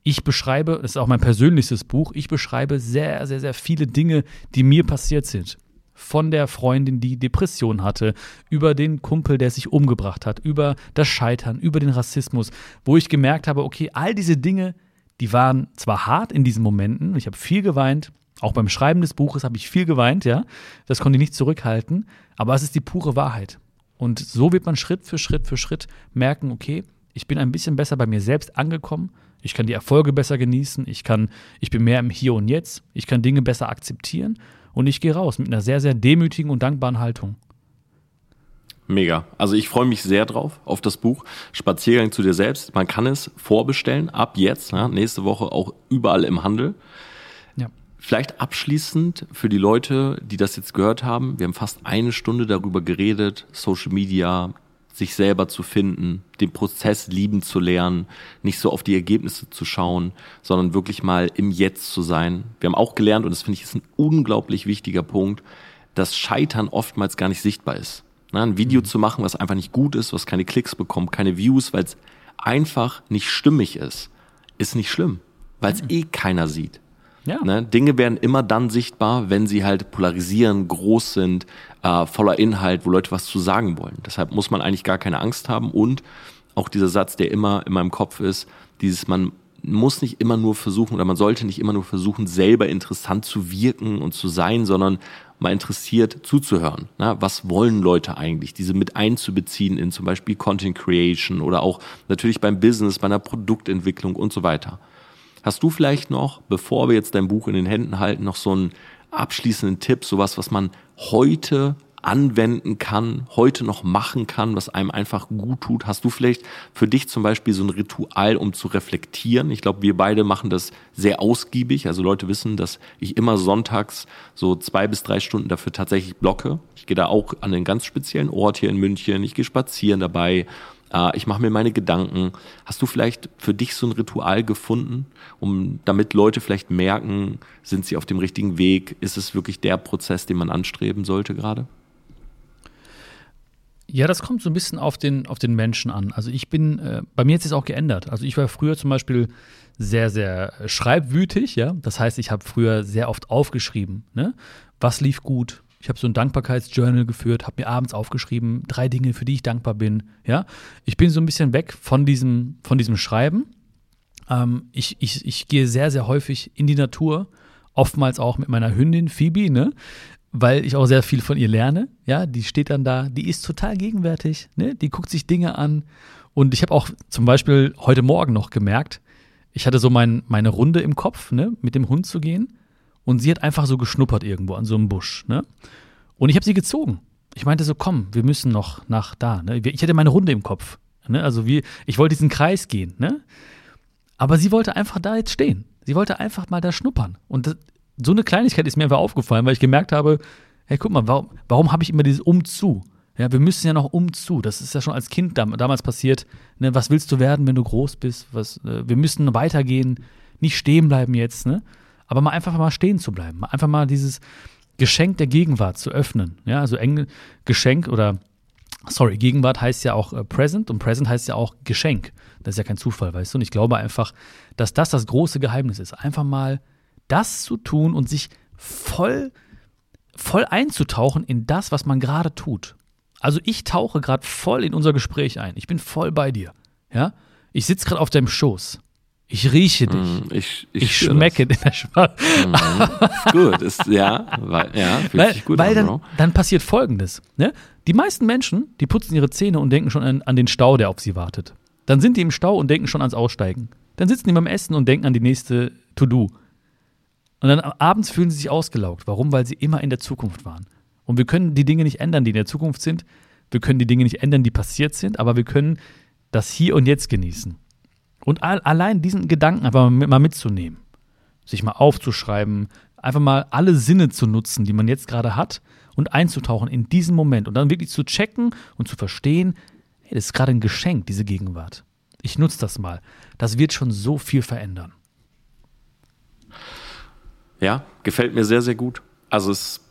ich beschreibe, das ist auch mein persönlichstes Buch, ich beschreibe sehr, sehr, sehr viele Dinge, die mir passiert sind. Von der Freundin, die Depression hatte, über den Kumpel, der sich umgebracht hat, über das Scheitern, über den Rassismus, wo ich gemerkt habe, okay, all diese Dinge, die waren zwar hart in diesen Momenten, ich habe viel geweint, auch beim Schreiben des Buches habe ich viel geweint, ja. Das konnte ich nicht zurückhalten. Aber es ist die pure Wahrheit. Und so wird man Schritt für Schritt für Schritt merken, okay, ich bin ein bisschen besser bei mir selbst angekommen. Ich kann die Erfolge besser genießen. Ich kann, ich bin mehr im Hier und Jetzt. Ich kann Dinge besser akzeptieren. Und ich gehe raus mit einer sehr, sehr demütigen und dankbaren Haltung. Mega. Also ich freue mich sehr drauf auf das Buch Spaziergang zu dir selbst. Man kann es vorbestellen ab jetzt, ja, nächste Woche auch überall im Handel. Vielleicht abschließend für die Leute, die das jetzt gehört haben. Wir haben fast eine Stunde darüber geredet, Social Media, sich selber zu finden, den Prozess lieben zu lernen, nicht so auf die Ergebnisse zu schauen, sondern wirklich mal im Jetzt zu sein. Wir haben auch gelernt, und das finde ich ist ein unglaublich wichtiger Punkt, dass Scheitern oftmals gar nicht sichtbar ist. ein Video mhm. zu machen, was einfach nicht gut ist, was keine Klicks bekommt, keine Views, weil es einfach nicht stimmig ist, ist nicht schlimm, weil es mhm. eh keiner sieht. Ja. Ne? Dinge werden immer dann sichtbar, wenn sie halt polarisieren, groß sind, äh, voller Inhalt, wo Leute was zu sagen wollen. Deshalb muss man eigentlich gar keine Angst haben und auch dieser Satz, der immer in meinem Kopf ist, dieses man muss nicht immer nur versuchen oder man sollte nicht immer nur versuchen, selber interessant zu wirken und zu sein, sondern mal interessiert zuzuhören. Na, was wollen Leute eigentlich? Diese mit einzubeziehen in zum Beispiel Content Creation oder auch natürlich beim Business, bei einer Produktentwicklung und so weiter. Hast du vielleicht noch, bevor wir jetzt dein Buch in den Händen halten, noch so einen abschließenden Tipp, sowas, was man heute anwenden kann, heute noch machen kann, was einem einfach gut tut? Hast du vielleicht für dich zum Beispiel so ein Ritual, um zu reflektieren? Ich glaube, wir beide machen das sehr ausgiebig. Also Leute wissen, dass ich immer sonntags so zwei bis drei Stunden dafür tatsächlich blocke. Ich gehe da auch an einen ganz speziellen Ort hier in München. Ich gehe spazieren dabei äh, ich mache mir meine Gedanken. Hast du vielleicht für dich so ein Ritual gefunden, um damit Leute vielleicht merken, sind sie auf dem richtigen Weg? Ist es wirklich der Prozess, den man anstreben sollte gerade? Ja, das kommt so ein bisschen auf den, auf den Menschen an. Also ich bin, äh, bei mir hat sich auch geändert. Also ich war früher zum Beispiel sehr, sehr schreibwütig, ja. Das heißt, ich habe früher sehr oft aufgeschrieben, ne? Was lief gut, ich habe so ein Dankbarkeitsjournal geführt, habe mir abends aufgeschrieben, drei Dinge, für die ich dankbar bin. Ja, ich bin so ein bisschen weg von diesem, von diesem Schreiben. Ähm, ich, ich, ich gehe sehr, sehr häufig in die Natur, oftmals auch mit meiner Hündin Phoebe, ne? weil ich auch sehr viel von ihr lerne. Ja, die steht dann da, die ist total gegenwärtig, ne? die guckt sich Dinge an. Und ich habe auch zum Beispiel heute Morgen noch gemerkt, ich hatte so mein, meine Runde im Kopf, ne? mit dem Hund zu gehen. Und sie hat einfach so geschnuppert irgendwo an so einem Busch. Ne? Und ich habe sie gezogen. Ich meinte so, komm, wir müssen noch nach da. Ne? Ich hatte meine Runde im Kopf. Ne? Also wie, ich wollte diesen Kreis gehen. Ne? Aber sie wollte einfach da jetzt stehen. Sie wollte einfach mal da schnuppern. Und das, so eine Kleinigkeit ist mir einfach aufgefallen, weil ich gemerkt habe, hey, guck mal, warum, warum habe ich immer dieses Um zu? Ja, wir müssen ja noch umzu. Das ist ja schon als Kind dam damals passiert. Ne? Was willst du werden, wenn du groß bist? Was, äh, wir müssen weitergehen, nicht stehen bleiben jetzt. Ne? Aber mal einfach mal stehen zu bleiben. Einfach mal dieses Geschenk der Gegenwart zu öffnen. Ja, also Engel, Geschenk oder sorry, Gegenwart heißt ja auch äh, Present und Present heißt ja auch Geschenk. Das ist ja kein Zufall, weißt du? Und ich glaube einfach, dass das das große Geheimnis ist. Einfach mal das zu tun und sich voll, voll einzutauchen in das, was man gerade tut. Also ich tauche gerade voll in unser Gespräch ein. Ich bin voll bei dir. Ja? Ich sitze gerade auf deinem Schoß. Ich rieche dich. Mm, ich, ich, ich schmecke das. in der Sprache. Mm, gut, ist, ja, weil, ja weil, gut weil an, dann, dann, passiert Folgendes. Ne? Die meisten Menschen, die putzen ihre Zähne und denken schon an, an den Stau, der auf sie wartet. Dann sind die im Stau und denken schon ans Aussteigen. Dann sitzen die beim Essen und denken an die nächste To-Do. Und dann abends fühlen sie sich ausgelaugt. Warum? Weil sie immer in der Zukunft waren. Und wir können die Dinge nicht ändern, die in der Zukunft sind. Wir können die Dinge nicht ändern, die passiert sind, aber wir können das Hier und Jetzt genießen. Und allein diesen Gedanken einfach mal mitzunehmen, sich mal aufzuschreiben, einfach mal alle Sinne zu nutzen, die man jetzt gerade hat und einzutauchen in diesen Moment und dann wirklich zu checken und zu verstehen, hey, das ist gerade ein Geschenk, diese Gegenwart. Ich nutze das mal. Das wird schon so viel verändern. Ja, gefällt mir sehr, sehr gut. Also es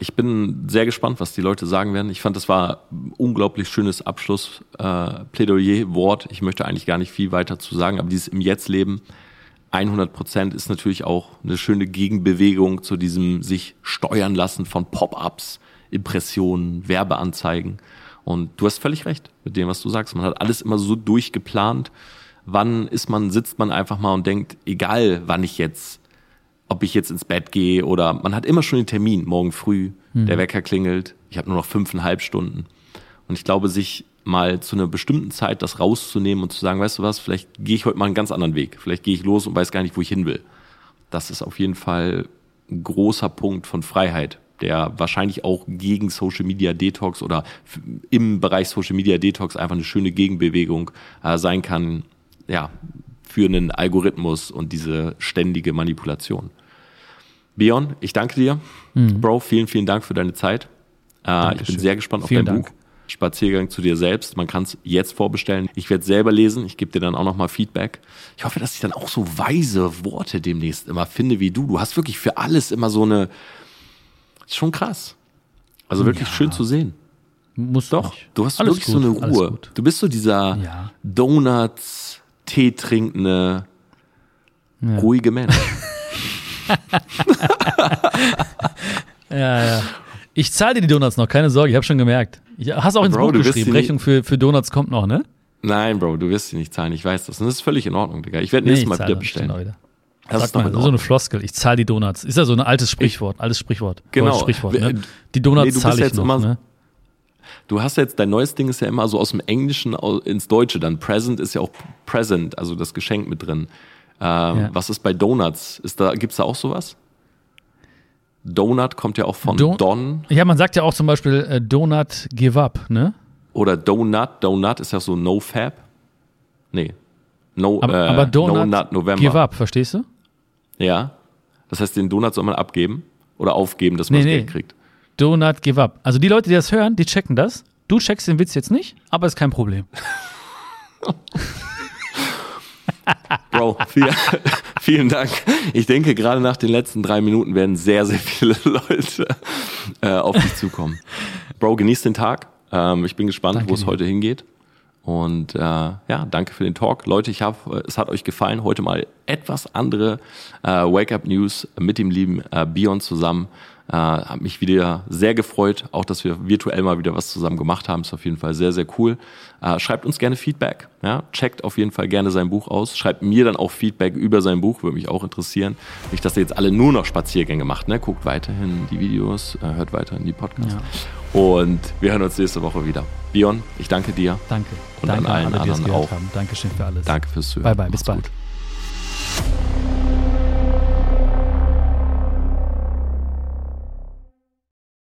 ich bin sehr gespannt, was die Leute sagen werden. Ich fand, das war ein unglaublich schönes Abschluss-Plädoyer-Wort. Äh, ich möchte eigentlich gar nicht viel weiter zu sagen, aber dieses im Jetzt-Leben 100 Prozent ist natürlich auch eine schöne Gegenbewegung zu diesem sich steuern lassen von Pop-ups, Impressionen, Werbeanzeigen. Und du hast völlig recht mit dem, was du sagst. Man hat alles immer so durchgeplant. Wann ist man, sitzt man einfach mal und denkt, egal wann ich jetzt ob ich jetzt ins Bett gehe oder man hat immer schon den Termin, morgen früh, mhm. der Wecker klingelt, ich habe nur noch fünfeinhalb Stunden. Und ich glaube, sich mal zu einer bestimmten Zeit das rauszunehmen und zu sagen, weißt du was, vielleicht gehe ich heute mal einen ganz anderen Weg. Vielleicht gehe ich los und weiß gar nicht, wo ich hin will. Das ist auf jeden Fall ein großer Punkt von Freiheit, der wahrscheinlich auch gegen Social Media Detox oder im Bereich Social Media Detox einfach eine schöne Gegenbewegung äh, sein kann, ja, für einen Algorithmus und diese ständige Manipulation. Bion, ich danke dir. Mhm. Bro, vielen, vielen Dank für deine Zeit. Äh, ich bin sehr gespannt auf vielen dein Dank. Buch. Spaziergang zu dir selbst. Man kann es jetzt vorbestellen. Ich werde selber lesen. Ich gebe dir dann auch nochmal Feedback. Ich hoffe, dass ich dann auch so weise Worte demnächst immer finde wie du. Du hast wirklich für alles immer so eine. Ist schon krass. Also wirklich ja. schön zu sehen. Muss doch. Nicht. Du hast alles wirklich gut, so eine Ruhe. Du bist so dieser ja. Donuts, Tee trinkende, ja. ruhige Mensch. ja, ja. Ich zahle dir die Donuts noch, keine Sorge, ich habe schon gemerkt. Ich, hast auch ins Bro, Buch geschrieben, Rechnung für, für Donuts kommt noch, ne? Nein, Bro, du wirst sie nicht zahlen, ich weiß das. Und das ist völlig in Ordnung, Digga. Ich werde nee, nächstes Mal wieder bestellen. Wieder. Das Sag ist mal, so eine Floskel, ich zahle die Donuts. Ist ja so ein altes Sprichwort, ich, altes Sprichwort. Genau. Sprichwort, ne? Die Donuts nee, zahle ich noch, ne? Du hast jetzt, dein neues Ding ist ja immer so aus dem Englischen ins Deutsche, dann Present ist ja auch Present, also das Geschenk mit drin. Ähm, ja. Was ist bei Donuts? Ist da, gibt's da auch sowas? Donut kommt ja auch von Don. Don. Ja, man sagt ja auch zum Beispiel äh, Donut Give Up, ne? Oder Donut. Donut ist ja so No Fab. Nee. No, aber, äh, aber Donut no Nut November. Give Up, verstehst du? Ja. Das heißt, den Donut soll man abgeben oder aufgeben, dass man nee, das Geld kriegt. Donut Give Up. Also die Leute, die das hören, die checken das. Du checkst den Witz jetzt nicht, aber ist kein Problem. Bro, viel, vielen Dank. Ich denke, gerade nach den letzten drei Minuten werden sehr, sehr viele Leute äh, auf dich zukommen. Bro, genieß den Tag. Ähm, ich bin gespannt, wo es heute hingeht. Und äh, ja, danke für den Talk. Leute, ich hoffe, es hat euch gefallen. Heute mal etwas andere äh, Wake-up-News mit dem lieben äh, Bion zusammen. Äh, hat mich wieder sehr gefreut, auch dass wir virtuell mal wieder was zusammen gemacht haben. Ist auf jeden Fall sehr, sehr cool. Äh, schreibt uns gerne Feedback. Ja? Checkt auf jeden Fall gerne sein Buch aus. Schreibt mir dann auch Feedback über sein Buch, würde mich auch interessieren. Nicht, dass ihr jetzt alle nur noch Spaziergänge macht. Ne? Guckt weiterhin die Videos, äh, hört weiterhin die Podcasts. Ja. Und wir hören uns nächste Woche wieder. Bion, ich danke dir. Danke. Und danke an allen an alle, anderen auch. Haben. Dankeschön für alles. Danke fürs Zuhören. Bye, bye. Bis Macht's bald. Gut.